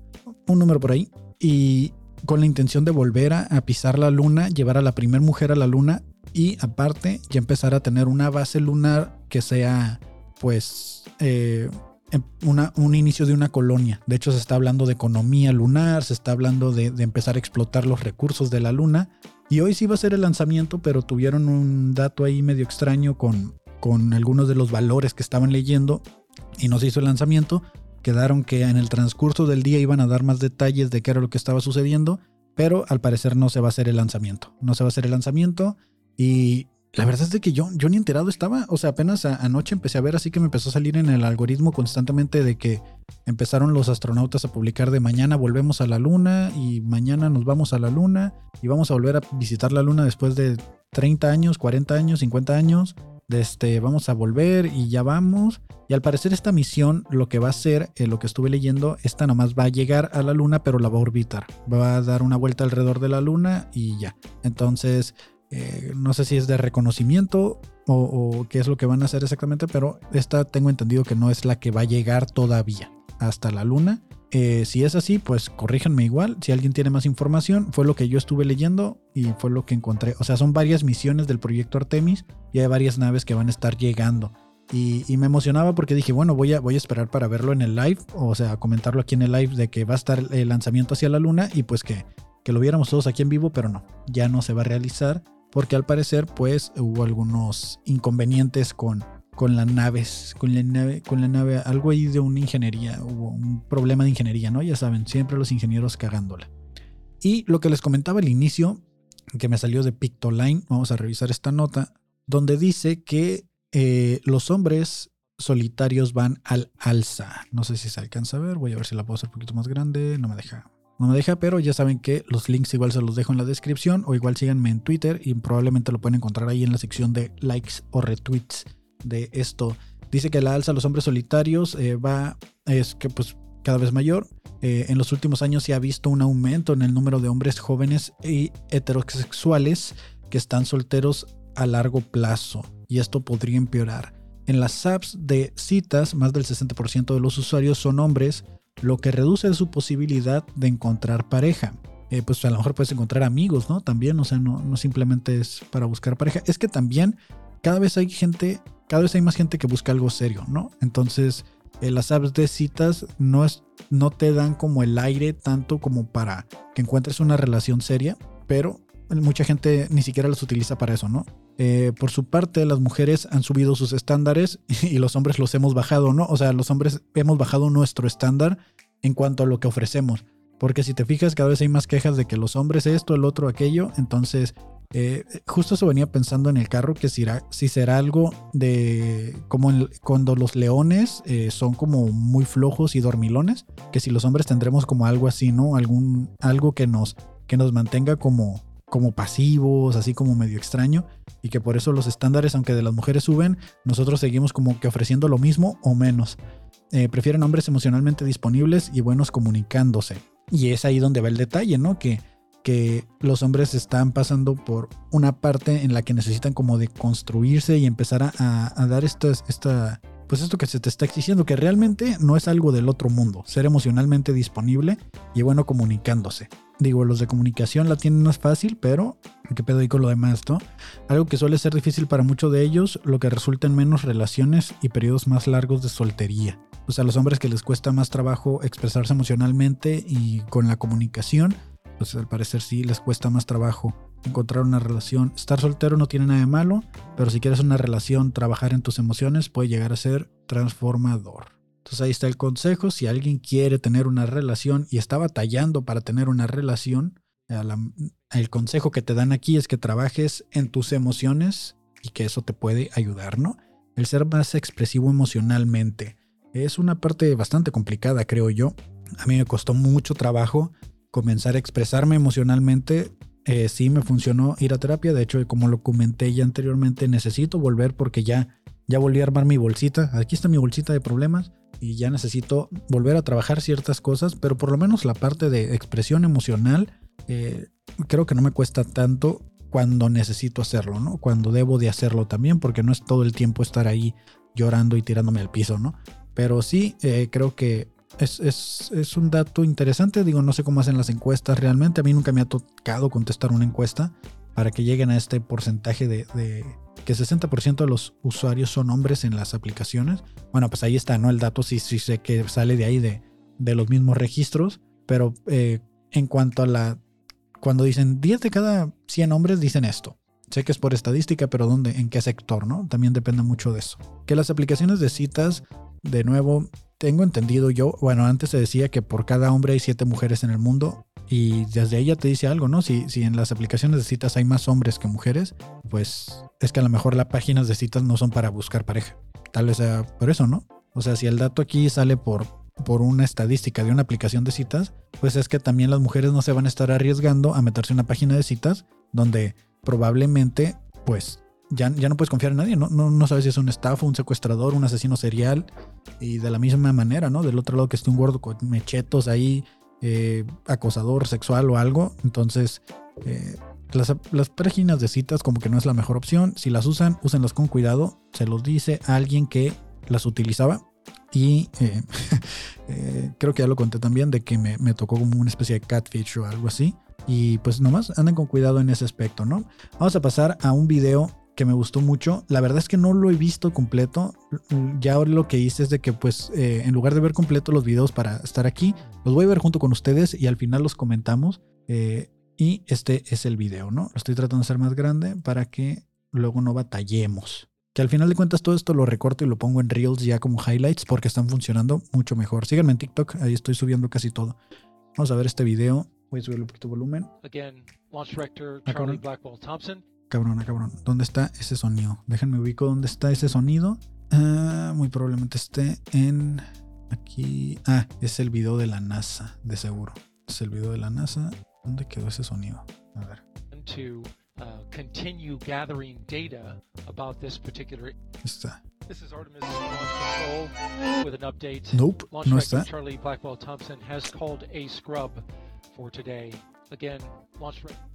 un número por ahí, y con la intención de volver a, pisar la Luna, llevar a la primera mujer a la Luna y aparte ya empezar a tener una base lunar que sea pues eh, em, un inicio de una colonia. De hecho se está hablando de economía lunar, se está hablando de, empezar a explotar los recursos de la luna. Y hoy sí va a ser el lanzamiento, pero tuvieron un dato ahí medio extraño con, con algunos de los valores que estaban leyendo y no se hizo el lanzamiento. Quedaron que en el transcurso del día iban a dar más detalles de qué era lo que estaba sucediendo, pero al parecer no se va a hacer el lanzamiento. No se va a hacer el lanzamiento. Y la verdad es de que yo, yo ni enterado estaba. O sea, apenas anoche empecé a ver, así que me empezó a salir en el algoritmo constantemente de que empezaron los astronautas a publicar de mañana volvemos a la luna y mañana nos vamos a la luna y vamos a volver a visitar la luna después de 30 años, 40 años, 50 años. Este, vamos a volver y ya vamos. Y al parecer esta misión lo que va a hacer, eh, lo que estuve leyendo, esta nomás va a llegar a la luna pero la va a orbitar. Va a dar una vuelta alrededor de la luna y ya. Entonces Eh, no sé si es de reconocimiento o, qué es lo que van a hacer exactamente, pero esta tengo entendido que no es la que va a llegar todavía hasta la luna. Eh, si es así, pues corríjanme igual. Si alguien tiene más información, fue lo que yo estuve leyendo y fue lo que encontré. O sea, son varias misiones del proyecto Artemis y hay varias naves que van a estar llegando. Y, me emocionaba porque dije, bueno, voy a, voy a esperar para verlo en el live, o sea, comentarlo aquí en el live de que va a estar el lanzamiento hacia la luna y pues que, que lo viéramos todos aquí en vivo, pero no, ya no se va a realizar porque al parecer pues hubo algunos inconvenientes con, con las naves, con la nave, con la nave, algo ahí de una ingeniería, hubo un problema de ingeniería, ¿no? Ya saben, siempre los ingenieros cagándola. Y lo que les comentaba al inicio, que me salió de Pictoline, vamos a revisar esta nota, donde dice que eh, los hombres solitarios van al alza. No sé si se alcanza a ver, voy a ver si la puedo hacer un poquito más grande, no me deja. No me deja, pero ya saben que los links igual se los dejo en la descripción o igual síganme en Twitter y probablemente lo pueden encontrar ahí en la sección de likes o retweets de esto. Dice que la alza a los hombres solitarios eh, va, es que pues cada vez mayor. Eh, en los últimos años se ha visto un aumento en el número de hombres jóvenes y heterosexuales que están solteros a largo plazo y esto podría empeorar. En las apps de citas, más del 60% de los usuarios son hombres, lo que reduce su posibilidad de encontrar pareja. Eh, pues a lo mejor puedes encontrar amigos, ¿no? También, o sea, no, no simplemente es para buscar pareja. Es que también cada vez hay gente cada vez hay más gente que busca algo serio, ¿no? Entonces, eh, las apps de citas no, es, no te dan como el aire tanto como para que encuentres una relación seria, pero mucha gente ni siquiera las utiliza para eso, ¿no? Eh, por su parte, las mujeres han subido sus estándares y los hombres los hemos bajado, ¿no? O sea, los hombres hemos bajado nuestro estándar en cuanto a lo que ofrecemos. Porque si te fijas, cada vez hay más quejas de que los hombres esto, el otro, aquello. Entonces, eh, justo eso venía pensando en el carro, que si, si será algo de como cuando los leones eh, son como muy flojos y dormilones, que si los hombres tendremos como algo así, ¿no? Algún, algo que nos, que nos mantenga como, como pasivos, así como medio extraño, y que por eso los estándares, aunque de las mujeres suben, nosotros seguimos como que ofreciendo lo mismo o menos. Eh, prefieren hombres emocionalmente disponibles y buenos comunicándose. Y es ahí donde va el detalle, ¿no? Que que los hombres están pasando por una parte en la que necesitan como de construirse y empezar a, dar esta, esta, pues esto que se te está exigiendo, que realmente no es algo del otro mundo, ser emocionalmente disponible y bueno comunicándose. Digo, los de comunicación la tienen más fácil, pero ¿qué pedo ahí con lo demás, no? Algo que suele ser difícil para muchos de ellos, lo que resulta en menos relaciones y periodos más largos de soltería. O sea, a los hombres que les cuesta más trabajo expresarse emocionalmente y con la comunicación, pues al parecer sí les cuesta más trabajo encontrar una relación. Estar soltero no tiene nada de malo, pero si quieres una relación, trabajar en tus emociones puede llegar a ser transformador. Entonces ahí está el consejo. Si alguien quiere tener una relación y está batallando para tener una relación, el consejo que te dan aquí es que trabajes en tus emociones y que eso te puede ayudar, ¿no? El ser más expresivo emocionalmente. Es una parte bastante complicada, creo yo. A mí me costó mucho trabajo comenzar a expresarme emocionalmente, eh, sí me funcionó ir a terapia. De hecho, como lo comenté ya anteriormente, necesito volver porque ya, ya volví a armar mi bolsita. Aquí está mi bolsita de problemas y ya necesito volver a trabajar ciertas cosas, pero por lo menos la parte de expresión emocional eh, creo que no me cuesta tanto cuando necesito hacerlo, ¿no? Cuando debo de hacerlo también, porque no es todo el tiempo estar ahí llorando y tirándome al piso, ¿no? Pero sí, eh, creo que es, un dato interesante. Digo, no sé cómo hacen las encuestas realmente. A mí nunca me ha tocado contestar una encuesta para que lleguen a este porcentaje de, que 60% de los usuarios son hombres en las aplicaciones. Bueno, pues ahí está, ¿no? El dato sí, sí sé que sale de ahí de, los mismos registros. Pero eh, en cuanto a la... Cuando dicen 10 de cada 100 hombres dicen esto. Sé que es por estadística, pero ¿dónde? ¿En qué sector? ¿no? También depende mucho de eso. Que las aplicaciones de citas, de nuevo, tengo entendido yo, bueno, antes se decía que por cada hombre hay siete mujeres en el mundo y desde ella te dice algo, ¿no? Si, en las aplicaciones de citas hay más hombres que mujeres, pues es que a lo mejor las páginas de citas no son para buscar pareja. Tal vez sea por eso, ¿no? O sea, si el dato aquí sale por, por una estadística de una aplicación de citas, pues es que también las mujeres no se van a estar arriesgando a meterse en una página de citas donde probablemente, pues, ya, no puedes confiar en nadie, ¿no? ¿no? sabes si es un estafa, un secuestrador, un asesino serial. Y de la misma manera, ¿no? Del otro lado que esté un gordo con mechetos ahí, eh, acosador sexual o algo. Entonces, eh, las, las páginas de citas como que no es la mejor opción. Si las usan, úsenlas con cuidado. Se los dice alguien que las utilizaba. Y eh, creo que ya lo conté también de que me, me, tocó como una especie de catfish o algo así. Y pues nomás anden con cuidado en ese aspecto, ¿no? Vamos a pasar a un video que me gustó mucho. La verdad es que no lo he visto completo. Ya ahora lo que hice es de que pues eh, en lugar de ver completo los videos para estar aquí, los voy a ver junto con ustedes y al final los comentamos. Eh, y este es el video, ¿no? Lo estoy tratando de hacer más grande para que luego no batallemos. Que al final de cuentas todo esto lo recorto y lo pongo en Reels ya como highlights porque están funcionando mucho mejor. Síganme en TikTok, ahí estoy subiendo casi todo. Vamos a ver este video. Voy a subirle un poquito volumen. Again, launch director Charlie Blackwell Thompson. Cabrón, cabrón. ¿Dónde está ese sonido? Déjenme ubico dónde está ese sonido. Ah, muy probablemente esté en aquí. Ah, es el video de la NASA, de seguro. Es el video de la NASA. ¿Dónde quedó ese sonido? A ver. To uh, continue gathering data about this particular. Está. This is Artemis Launch Control with an update. Nope, Launch no está. Charlie Blackwell Thompson has called a scrub for today.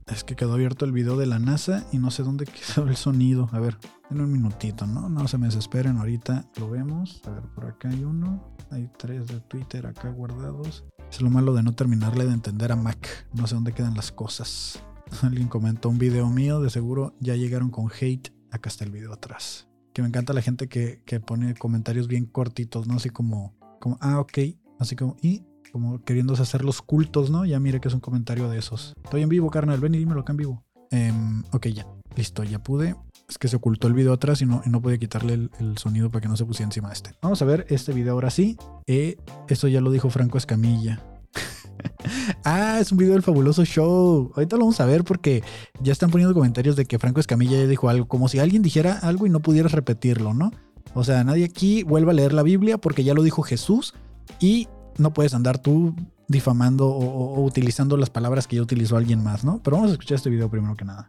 Es que quedó abierto el video de la NASA y no sé dónde quedó el sonido. A ver, en un minutito, ¿no? No se me desesperen, ahorita lo vemos. A ver, por acá hay uno. Hay tres de Twitter acá guardados. Es lo malo de no terminarle de entender a Mac. No sé dónde quedan las cosas. Alguien comentó un video mío, de seguro ya llegaron con hate. Acá está el video atrás. Que me encanta la gente que, que pone comentarios bien cortitos, ¿no? Así como, como, ah, ok. Así como, y como queriéndose hacer los cultos, ¿no? Ya mire que es un comentario de esos. Estoy en vivo, carnal, ven y dímelo acá en vivo. Em, ok, ya, listo, ya pude. Es que se ocultó el video atrás y no, no podía quitarle el, el, sonido para que no se pusiera encima de este. Vamos a ver este video ahora sí. Eh, esto ya lo dijo Franco Escamilla. ah, es un video del fabuloso show. Ahorita lo vamos a ver porque ya están poniendo comentarios de que Franco Escamilla ya dijo algo, como si alguien dijera algo y no pudieras repetirlo, ¿no? O sea, nadie aquí vuelva a leer la Biblia porque ya lo dijo Jesús y no puedes andar tú difamando o, utilizando las palabras que ya utilizó alguien más, ¿no? Pero vamos a escuchar este video primero que nada.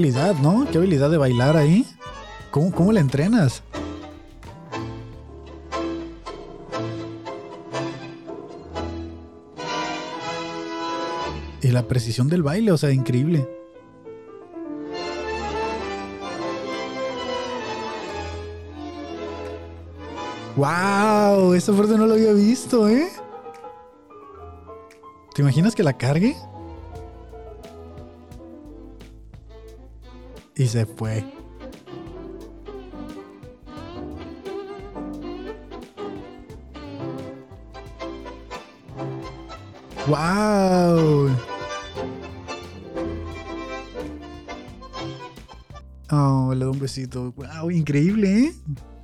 Habilidad, ¿no? Qué habilidad de bailar ahí. ¿Cómo, cómo la entrenas? Y la precisión del baile, o sea, increíble. ¡Wow! Esa parte no lo había visto, ¿eh? ¿Te imaginas que la cargue? Y se fue. ¡Wow! Oh, le doy un besito. ¡Wow! Increíble, ¿eh?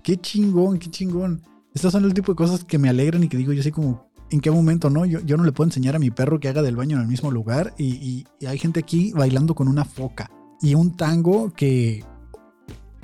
¡Qué chingón, qué chingón! Estas son el tipo de cosas que me alegran y que digo, yo sé como, ¿en qué momento, no? Yo, yo no le puedo enseñar a mi perro que haga del baño en el mismo lugar y, y hay gente aquí bailando con una foca y un tango que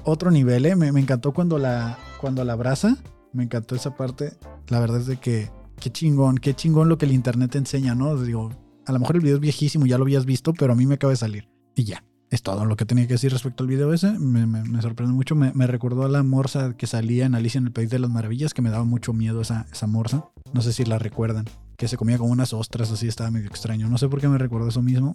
otro nivel, ¿eh? me, encantó cuando la, cuando la abraza, me encantó esa parte, la verdad es de que qué chingón, qué chingón lo que el internet enseña, ¿no? Digo, a lo mejor el video es viejísimo, ya lo habías visto, pero a mí me acaba de salir y ya. Es todo lo que tenía que decir respecto al video ese. Me, me, sorprende mucho. Me, recordó a la morsa que salía en Alicia en el País de las Maravillas, que me daba mucho miedo esa, esa morsa. No sé si la recuerdan. Que se comía como unas ostras, así estaba medio extraño. No sé por qué me recordó eso mismo.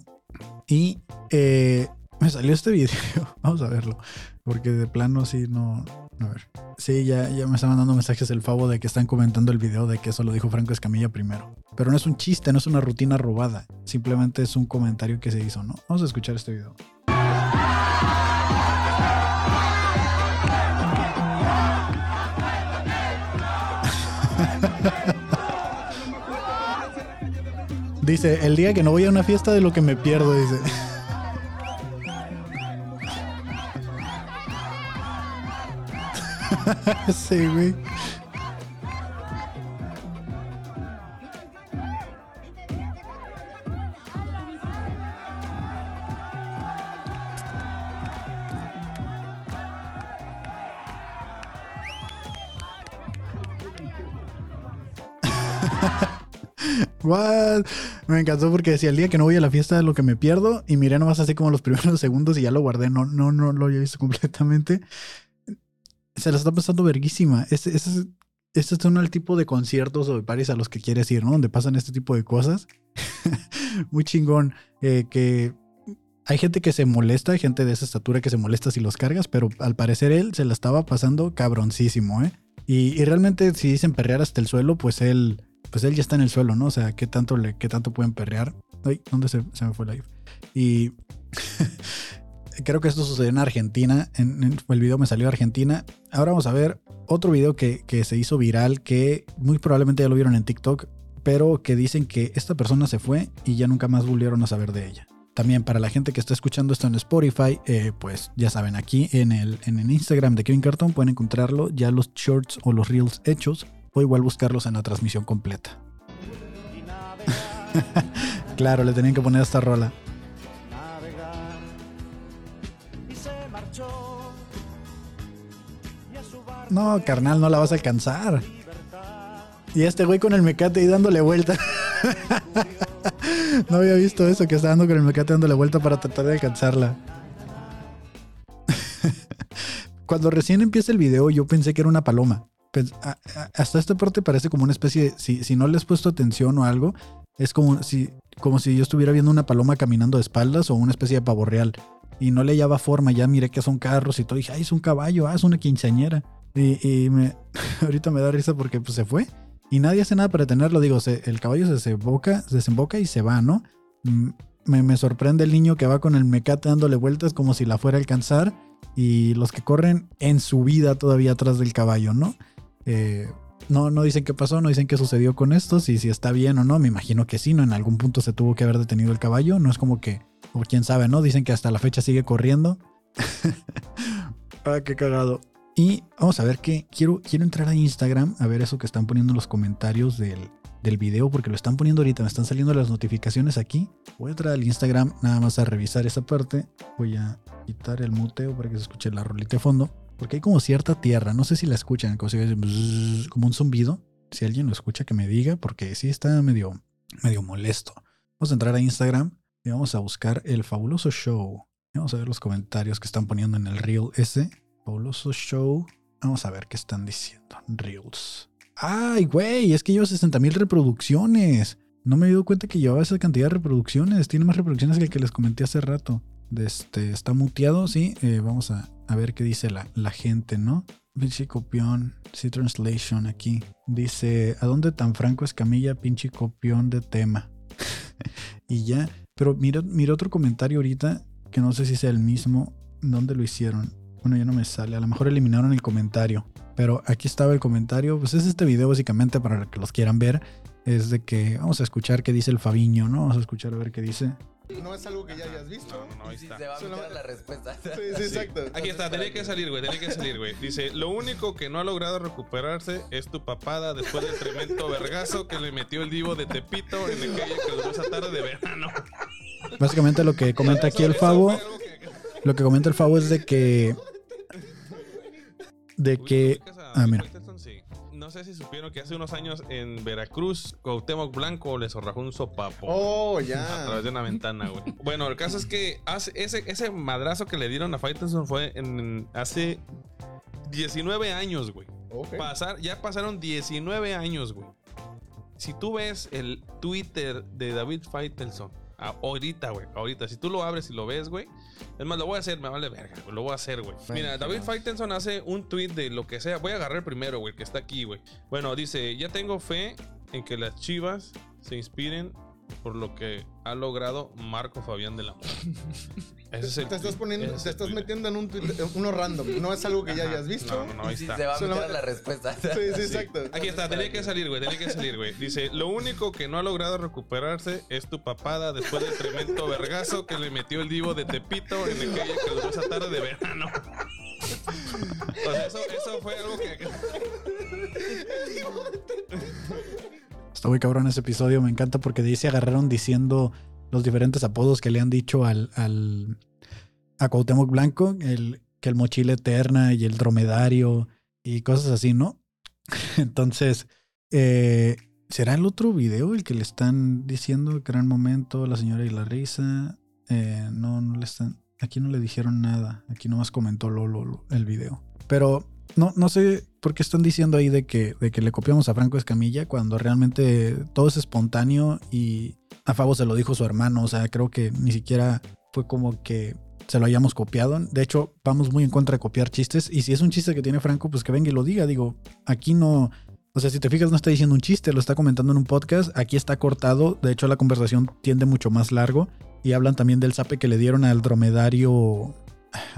Y eh, me salió este video. Vamos a verlo. Porque de plano sí no. A ver. Sí, ya, ya me estaban dando mensajes el favo de que están comentando el video de que eso lo dijo Franco Escamilla primero. Pero no es un chiste, no es una rutina robada. Simplemente es un comentario que se hizo, ¿no? Vamos a escuchar este video. Dice, el día que no voy a una fiesta de lo que me pierdo, dice. sí, güey. What? Me encantó porque decía el día que no voy a la fiesta lo que me pierdo y miré nomás así como los primeros segundos y ya lo guardé, no, no, no lo había visto completamente. Se la está pasando verguísima. Este, este, es- este es uno del tipo de conciertos o de pares a los que quieres ir, ¿no? Donde pasan este tipo de cosas. Muy chingón. eh, que hay gente que se molesta, hay gente de esa estatura que se molesta si los cargas, pero al parecer él se la estaba pasando cabroncísimo, ¿eh? Y, y realmente si dicen perrear hasta el suelo, pues él, pues él ya está en el suelo, ¿no? O sea, ¿qué tanto, le, qué tanto pueden perrear? Ay, ¿dónde se, se me fue la? Y creo que esto sucedió en Argentina. En, en- el video me salió Argentina. Ahora vamos a ver otro video que, que se hizo viral, que muy probablemente ya lo vieron en TikTok, pero que dicen que esta persona se fue y ya nunca más volvieron a saber de ella. También para la gente que está escuchando esto en Spotify, eh, pues ya saben, aquí en el, en el Instagram de Kevin Cartón pueden encontrarlo ya los shorts o los reels hechos o igual buscarlos en la transmisión completa. claro, le tenían que poner esta rola. No, carnal, no la vas a alcanzar. Y este güey con el mecate ahí dándole vuelta. no había visto eso, que está dando con el mecate dándole vuelta para tratar de alcanzarla. Cuando recién empieza el video, yo pensé que era una paloma. Hasta esta parte parece como una especie de. Si, si no le has puesto atención o algo, es como si, como si yo estuviera viendo una paloma caminando de espaldas o una especie de pavo real. Y no le hallaba forma, ya miré que son carros y todo. Dije, ay, es un caballo, ah, es una quinceañera. Y, y me, ahorita me da risa porque pues, se fue. Y nadie hace nada para detenerlo. Digo, se- el caballo se desemboca, se desemboca y se va, ¿no? Mm, Me, me sorprende el niño que va con el mecate dándole vueltas como si la fuera a alcanzar. Y los que corren en su vida todavía atrás del caballo, ¿no? Eh, no, no dicen qué pasó, no dicen qué sucedió con esto, si, si está bien o no. Me imagino que sí, ¿no? En algún punto se tuvo que haber detenido el caballo. No es como que, o quién sabe, ¿no? Dicen que hasta la fecha sigue corriendo. ah, qué cagado. Y vamos a ver que quiero, quiero entrar a Instagram a ver eso que están poniendo en los comentarios del, del video, porque lo están poniendo ahorita, me están saliendo las notificaciones aquí. Voy a entrar al Instagram nada más a revisar esa parte. Voy a quitar el muteo para que se escuche la rolita de fondo, porque hay como cierta tierra, no sé si la escuchan, como, un zumbido. Si alguien lo escucha, que me diga, porque sí está medio, medio molesto. Vamos a entrar a Instagram y vamos a buscar el fabuloso show. Vamos a ver los comentarios que están poniendo en el reel ese. Fabuloso show. Vamos a ver qué están diciendo. Reels. Ay, güey, es que lleva 60 mil reproducciones. No me he dado cuenta que llevaba esa cantidad de reproducciones. Tiene más reproducciones que el que les comenté hace rato. Este, está muteado, sí. Eh, vamos a, a ver qué dice la, la gente, ¿no? Pinche copión. Sí, translation aquí. Dice, ¿a dónde tan franco es Camilla? Pinche copión de tema. y ya. Pero mira, mira otro comentario ahorita, que no sé si sea el mismo. ¿Dónde lo hicieron? Bueno, ya no me sale. A lo mejor eliminaron el comentario. Pero aquí estaba el comentario. Pues es este video básicamente para que los quieran ver. Es de que vamos a escuchar qué dice el Fabiño, ¿no? Vamos a escuchar a ver qué dice. No es algo que ya hayas visto. No, no, no, ahí Sí, está. se va a meter la respuesta. Sí, sí, exacto. Aquí está, tenía que salir, güey, tenía que salir, güey. Dice, lo único que no ha logrado recuperarse es tu papada después del tremendo vergazo que le metió el divo de Tepito en aquella calurosa tarde de verano. Básicamente lo que comenta aquí el Eso Favo. Lo que comenta el Favo es de que. De que. ¿Ubicas a Ah, mira. No sé si supieron que hace unos años en Veracruz, Cuauhtémoc Blanco le zorrajó un sopapo. Oh, A ya. través de una ventana, güey. Bueno, el caso es que hace- ese, ese madrazo que le dieron a Faitelson fue en, hace 19 años, güey. Ok. Pasar, ya pasaron 19 años, güey. Si tú ves el Twitter de David Faitelson, a- ahorita, güey, ahorita, si tú lo abres y lo ves, güey, es más, lo voy a hacer, me vale verga, güey, lo voy a hacer, güey. Mira, David Faitelson hace un tweet de lo que sea. Voy a agarrar el primero, güey, que está aquí, güey. Bueno, dice, ya tengo fe en que las chivas se inspiren por lo que ha logrado Marco Fabián de la Mora. Ese es el Te estás poniendo, te el estás metiendo en un tweet- uno random. No es algo que ya hayas visto. No, no, no, ahí está. se va a meter la respuesta. Sí, sí, exacto. Aquí está, tenía que salir, güey, tenía que salir, güey. Dice, lo único que no ha logrado recuperarse es tu papada después del tremendo vergazo que le metió el divo de Tepito en aquella calurosa tarde de verano. O sea, eso, eso fue algo que... Está muy cabrón ese episodio, me encanta porque de ahí se agarraron diciendo los diferentes apodos que le han dicho al, al a Blanco, el, que el mochila eterna y el dromedario y cosas así, ¿no? Entonces, eh, ¿Será el otro video el que le están diciendo gran momento, la señora y la risa? Eh, no, no le están. Aquí no le dijeron nada. Aquí nomás comentó Lolo lo- el video. Pero no, no sé por qué están diciendo ahí de que, de que le copiamos a Franco Escamilla cuando realmente todo es espontáneo y a Fabo se lo dijo su hermano. O sea, creo que ni siquiera fue como que se lo hayamos copiado. De hecho, vamos muy en contra de copiar chistes. Y si es un chiste que tiene Franco, pues que venga y lo diga. Digo, aquí no. O sea, si te fijas, no está diciendo un chiste, lo está comentando en un podcast. Aquí está cortado. De hecho, la conversación tiende mucho más largo. Y hablan también del zape que le dieron al dromedario.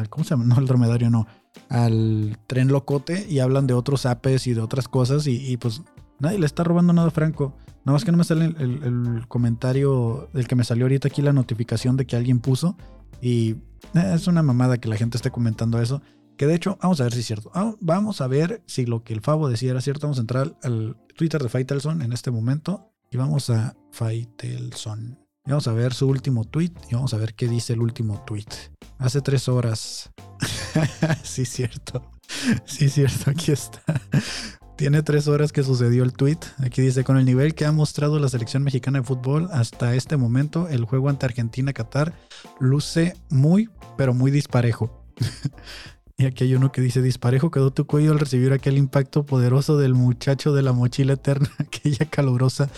¿Cómo se llama? No, al dromedario no. Al tren locote. Y hablan de otros zapes y de otras cosas. Y, pues nadie le está robando nada a Franco. Nada más que no me sale el, el- el comentario del que me salió ahorita aquí la notificación de que alguien puso. Y eh, es una mamada que la gente esté comentando eso. Que de hecho, vamos a ver si es cierto. Ah, Vamos a ver si lo que el Favo decía era cierto. Vamos a entrar al Twitter de Faitelson en este momento. Y vamos a Faitelson. Vamos a ver su último tweet. Y vamos a ver qué dice el último tweet. Hace tres horas. sí, cierto. Sí, cierto. Aquí está. Tiene tres horas que sucedió el tweet. Aquí dice, con el nivel que ha mostrado la selección mexicana de fútbol hasta este momento, el juego ante Argentina-Qatar luce muy, pero muy disparejo. y aquí hay uno que dice, disparejo quedó tu cuello al recibir aquel impacto poderoso del muchacho de la mochila eterna, aquella calurosa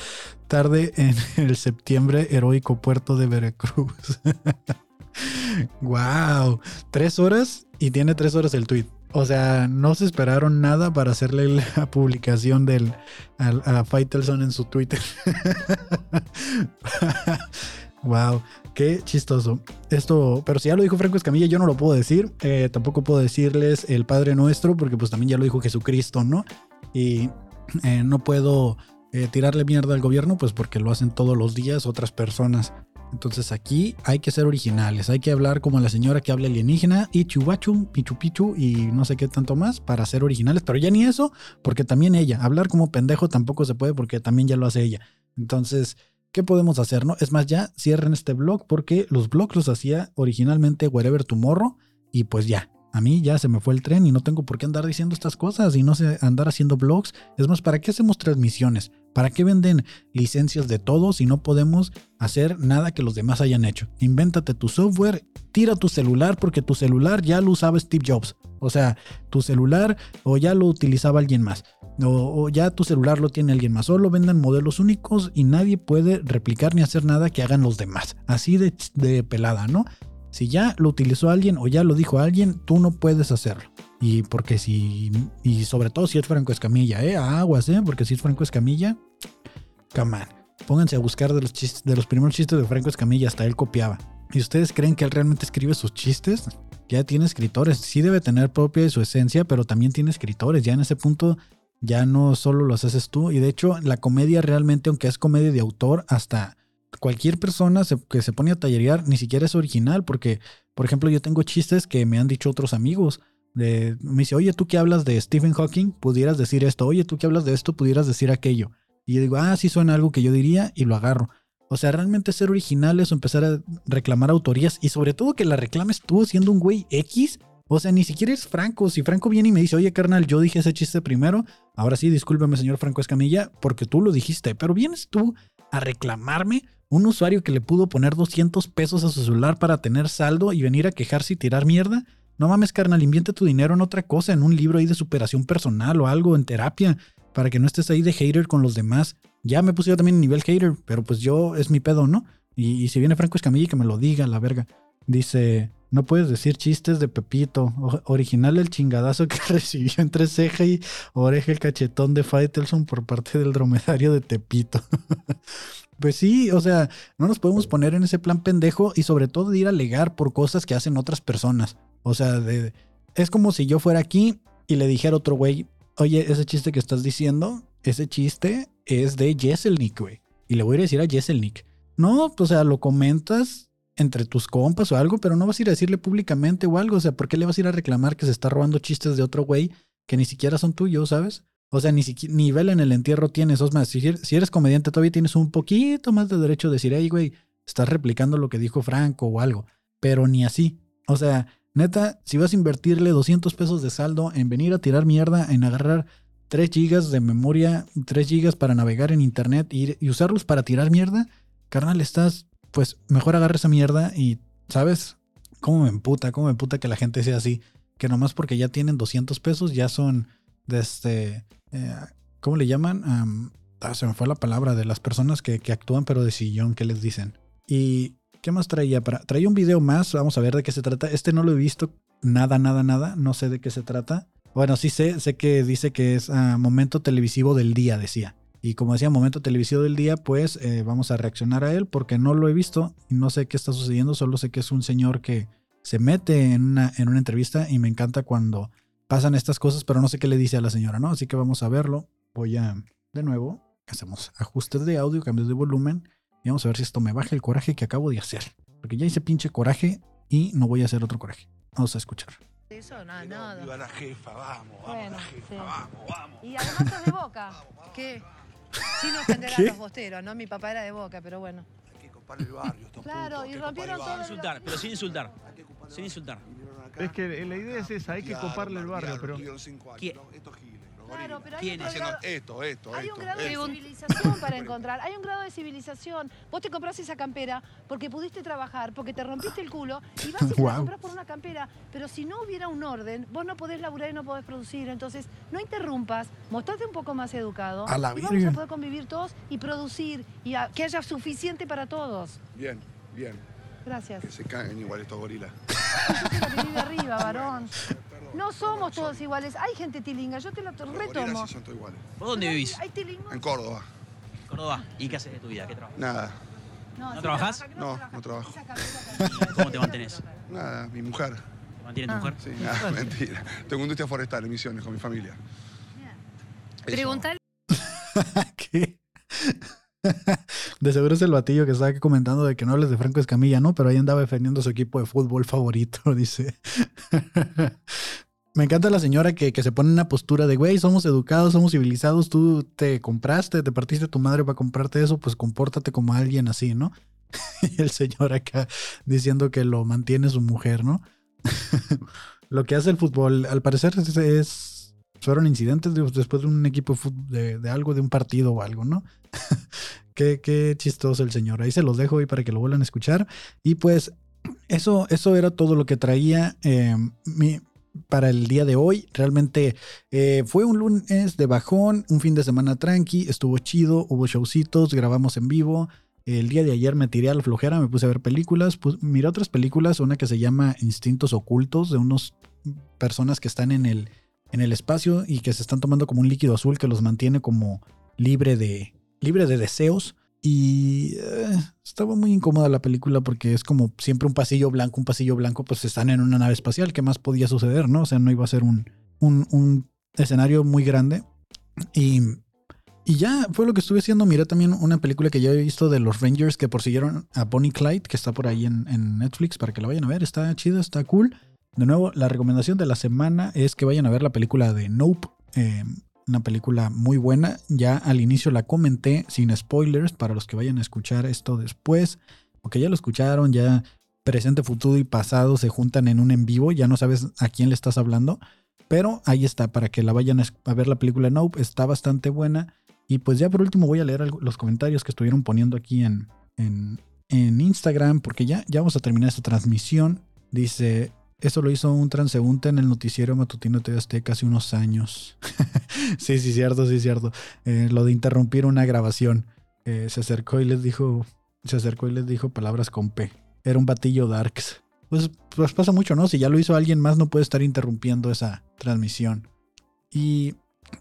tarde en el septiembre heroico puerto de Veracruz. Wow, tres horas y tiene tres horas el tweet. O sea, no se esperaron nada para hacerle la publicación del a Faitelson en su Twitter. wow, qué chistoso. Esto, pero si ya lo dijo Franco Escamilla, yo no lo puedo decir. Eh, tampoco puedo decirles el Padre Nuestro, porque pues también ya lo dijo Jesucristo, ¿no? Y eh, no puedo eh, tirarle mierda al gobierno, pues porque lo hacen todos los días otras personas. Entonces aquí hay que ser originales, hay que hablar como la señora que habla alienígena y chubachu, pichu pichu y no sé qué tanto más para ser originales, pero ya ni eso, porque también ella, hablar como pendejo tampoco se puede porque también ya lo hace ella. Entonces, ¿qué podemos hacer, no? Es más, ya cierren este blog porque los blogs los hacía originalmente Wherever Tomorrow y pues ya. A mí ya se me fue el tren y no tengo por qué andar diciendo estas cosas y no sé andar haciendo blogs. Es más, ¿para qué hacemos transmisiones? ¿Para qué venden licencias de todo si no podemos hacer nada que los demás hayan hecho? Invéntate tu software, tira tu celular porque tu celular ya lo usaba Steve Jobs. O sea, tu celular o ya lo utilizaba alguien más. O, ya tu celular lo tiene alguien más. Solo vendan modelos únicos y nadie puede replicar ni hacer nada que hagan los demás. Así de pelada, ¿no? Si ya lo utilizó alguien o ya lo dijo alguien, tú no puedes hacerlo. Y porque si. Y sobre todo si es Franco Escamilla, ¿eh? Aguas, ¿eh? Porque si es Franco Escamilla. Come on. Pónganse a buscar de los, chistes, de los primeros chistes de Franco Escamilla, hasta él copiaba. ¿Y ustedes creen que él realmente escribe sus chistes? Ya tiene escritores. Sí debe tener propia de su esencia, pero también tiene escritores. Ya en ese punto ya no solo los haces tú. Y de hecho, la comedia realmente, aunque es comedia de autor, hasta cualquier persona que se pone a tallerear ni siquiera es original, porque, por ejemplo, yo tengo chistes que me han dicho otros amigos. De, me dice, oye, tú que hablas de Stephen Hawking, pudieras decir esto. Oye, tú que hablas de esto, pudieras decir aquello. Y yo digo, ah, sí suena algo que yo diría y lo agarro. O sea, realmente ser originales o empezar a reclamar autorías y sobre todo que la reclames tú siendo un güey X. O sea, ni siquiera es Franco. Si Franco viene y me dice, oye, carnal, yo dije ese chiste primero, ahora sí, discúlpeme, señor Franco Escamilla, porque tú lo dijiste, pero vienes tú a reclamarme un usuario que le pudo poner 200 pesos a su celular para tener saldo y venir a quejarse y tirar mierda. No mames, carnal, invierte tu dinero en otra cosa, en un libro ahí de superación personal o algo, en terapia, para que no estés ahí de hater con los demás. Ya me puse yo también en nivel hater, pero pues yo es mi pedo, ¿no? Y, si viene Franco Escamilla, que me lo diga, la verga. Dice, no puedes decir chistes de Pepito. Original el chingadazo que recibió entre ceja y oreja el cachetón de Faitelson por parte del dromedario de Tepito. pues sí, o sea, no nos podemos poner en ese plan pendejo y sobre todo de ir a alegar por cosas que hacen otras personas. O sea, de, es como si yo fuera aquí y le dijera a otro güey, oye, ese chiste que estás diciendo, ese chiste es de Jesselnik, güey. Y le voy a ir a decir a Jesselnik. No, o sea, lo comentas entre tus compas o algo, pero no vas a ir a decirle públicamente o algo. O sea, ¿por qué le vas a ir a reclamar que se está robando chistes de otro güey que ni siquiera son tuyos, ¿sabes? O sea, ni siquiera nivel en el entierro tienes. Es más, si, eres comediante todavía tienes un poquito más de derecho a decir, hey, güey, estás replicando lo que dijo Franco o algo. Pero ni así. O sea, neta, si vas a invertirle 200 pesos de saldo en venir a tirar mierda, en agarrar 3 gigas de memoria, 3 gigas para navegar en internet y, y usarlos para tirar mierda, carnal, estás, pues mejor agarra esa mierda y, ¿sabes? ¿Cómo me emputa? ¿Cómo me emputa que la gente sea así? Que nomás porque ya tienen 200 pesos ya son de este, eh, ¿cómo le llaman? Am, ah, se me fue la palabra de las personas que, que actúan pero de sillón, ¿qué les dicen? Y, ¿qué más traía? Para, traía un video más, vamos a ver de qué se trata. Este no lo he visto nada, nada, nada, no sé de qué se trata. Bueno, sí sé, sé que dice que es ah, momento televisivo del día, decía. Y como decía, momento televisivo del día, pues eh, vamos a reaccionar a él porque no lo he visto y no sé qué está sucediendo, solo sé que es un señor que se mete en una, en una entrevista y me encanta cuando pasan estas cosas, pero no sé qué le dice a la señora, ¿no? Así que vamos a verlo. Voy a, de nuevo, hacemos ajustes de audio, cambios de volumen y vamos a ver si esto me baja el coraje que acabo de hacer. Porque ya hice pinche coraje y no voy a hacer otro coraje. Vamos a escuchar. Eso, nada, nada. Viva la jefa, vamos, vamos, Bueno, la jefa, sí. vamos, vamos. Y además sos de boca. ¿Qué? Sin ofender ¿Qué? a los bosteros, ¿no? Mi papá era de boca, pero bueno. Hay que copar el barrio, estos Claro, putos, hay y rompieron todo el- insultar, pero sin insultar. Hay que copar el Sin insultar. Acá Es que la idea es esa, hay que coparle el barrio, guiaron, pero cinco años, ¿Quién? ¿no? Estos giles, los Claro, pero hay ¿Quién? un Haciendo grado, esto, esto, hay esto. un grado de civilización para encontrar. Hay un grado de civilización. Vos te compras esa campera porque pudiste trabajar, porque te rompiste el culo y vas y te la compras por una campera. Pero si no hubiera un orden, vos no podés laburar y no podés producir. Entonces, no interrumpas, mostrate un poco más educado. A la y vamos a poder convivir todos y producir y a- que haya suficiente para todos. Bien, bien. Gracias. Que se caguen igual estos gorilas. Yo soy la que vive arriba, varón. No somos todos iguales. Hay gente tilinga, yo te lo retomo. sí son todos iguales. ¿Vos dónde vivís? Hay tilingos. En Córdoba, Córdoba. ¿Y qué haces de tu vida? ¿Qué trabajas? nada, ¿No sí trabajás? trabaja, No, trabaja. no trabajo. Esa ¿Cómo te mantenés? nada, mi mujer. ¿Te mantiene tu Ah. mujer? Sí, nada, mentira. Tengo industria forestal en Misiones con mi familia. Eso. Preguntale ¿Qué? De seguro es el batillo que estaba comentando de que no hables de Franco Escamilla, ¿no? Pero ahí andaba defendiendo su equipo de fútbol favorito, dice. Me encanta la señora que, se pone en una postura de, güey, somos educados, somos civilizados, tú te compraste, te partiste tu madre para comprarte eso, pues compórtate como alguien así, ¿no? Y el señor acá diciendo que lo mantiene su mujer, ¿no? lo que hace el fútbol, al parecer, es- fueron incidentes de- después de un equipo de, de, algo, de un partido o algo, ¿no? qué, qué chistoso el señor. Ahí se los dejo ahí para que lo vuelvan a escuchar. Y pues eso, eso era todo lo que traía eh, mi- para el día de hoy. Realmente eh, fue un lunes de bajón, un fin de semana tranqui, estuvo chido, hubo showcitos, grabamos en vivo. El día de ayer me tiré a la flojera, me puse a ver películas, pues, miré otras películas, una que se llama Instintos Ocultos, de unos personas que están en el, en el espacio y que se están tomando como un líquido azul que los mantiene como libre de, libre de deseos. Y eh, estaba muy incómoda la película porque es como siempre un pasillo blanco, un pasillo blanco, pues están en una nave espacial. ¿Qué más podía suceder, no? O sea, no iba a ser un, un, un escenario muy grande. Y, y ya fue lo que estuve haciendo. Miré también una película que ya he visto de los Rangers que persiguieron a Bonnie Clyde, que está por ahí en, Netflix para que la vayan a ver. Está chida, está cool. De nuevo, la recomendación de la semana es que vayan a ver la película de Nope. eh, una película muy buena. Ya al inicio la comenté sin spoilers para los que vayan a escuchar esto después. O que ya lo escucharon, ya presente, futuro y pasado se juntan en un en vivo. Ya no sabes a quién le estás hablando. Pero ahí está, para que la vayan a ver la película Nope. Está bastante buena. Y pues ya por último voy a leer los comentarios que estuvieron poniendo aquí en, en, en Instagram. Porque ya, ya vamos a terminar esta transmisión. Dice, eso lo hizo un transeúnte en el noticiero matutino de Azteca hace unos años. sí, sí, cierto, sí, cierto. Eh, lo de interrumpir una grabación. Eh, se acercó y les dijo, se acercó y les dijo palabras con P. Era un batillo darks. Pues, pues pasa mucho, ¿no? Si ya lo hizo alguien más, no puede estar interrumpiendo esa transmisión. Y,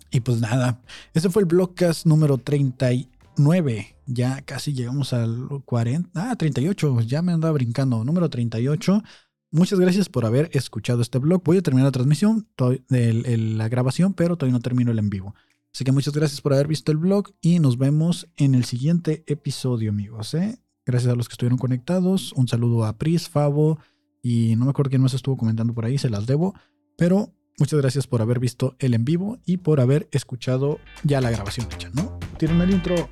y pues nada, ese fue el Blockcast número 39. Ya casi llegamos al 40. Ah, 38. Ya me andaba brincando. Número 38. Muchas gracias por haber escuchado este blog. Voy a terminar la transmisión, el- la grabación, pero todavía no termino el en vivo. Así que muchas gracias por haber visto el blog y nos vemos en el siguiente episodio, amigos. ¿eh? Gracias a los que estuvieron conectados. Un saludo a Pris, Favo y no me acuerdo quién más estuvo comentando por ahí, se las debo. Pero muchas gracias por haber visto el en vivo y por haber escuchado ya la grabación hecha, ¿no? Tienen el intro.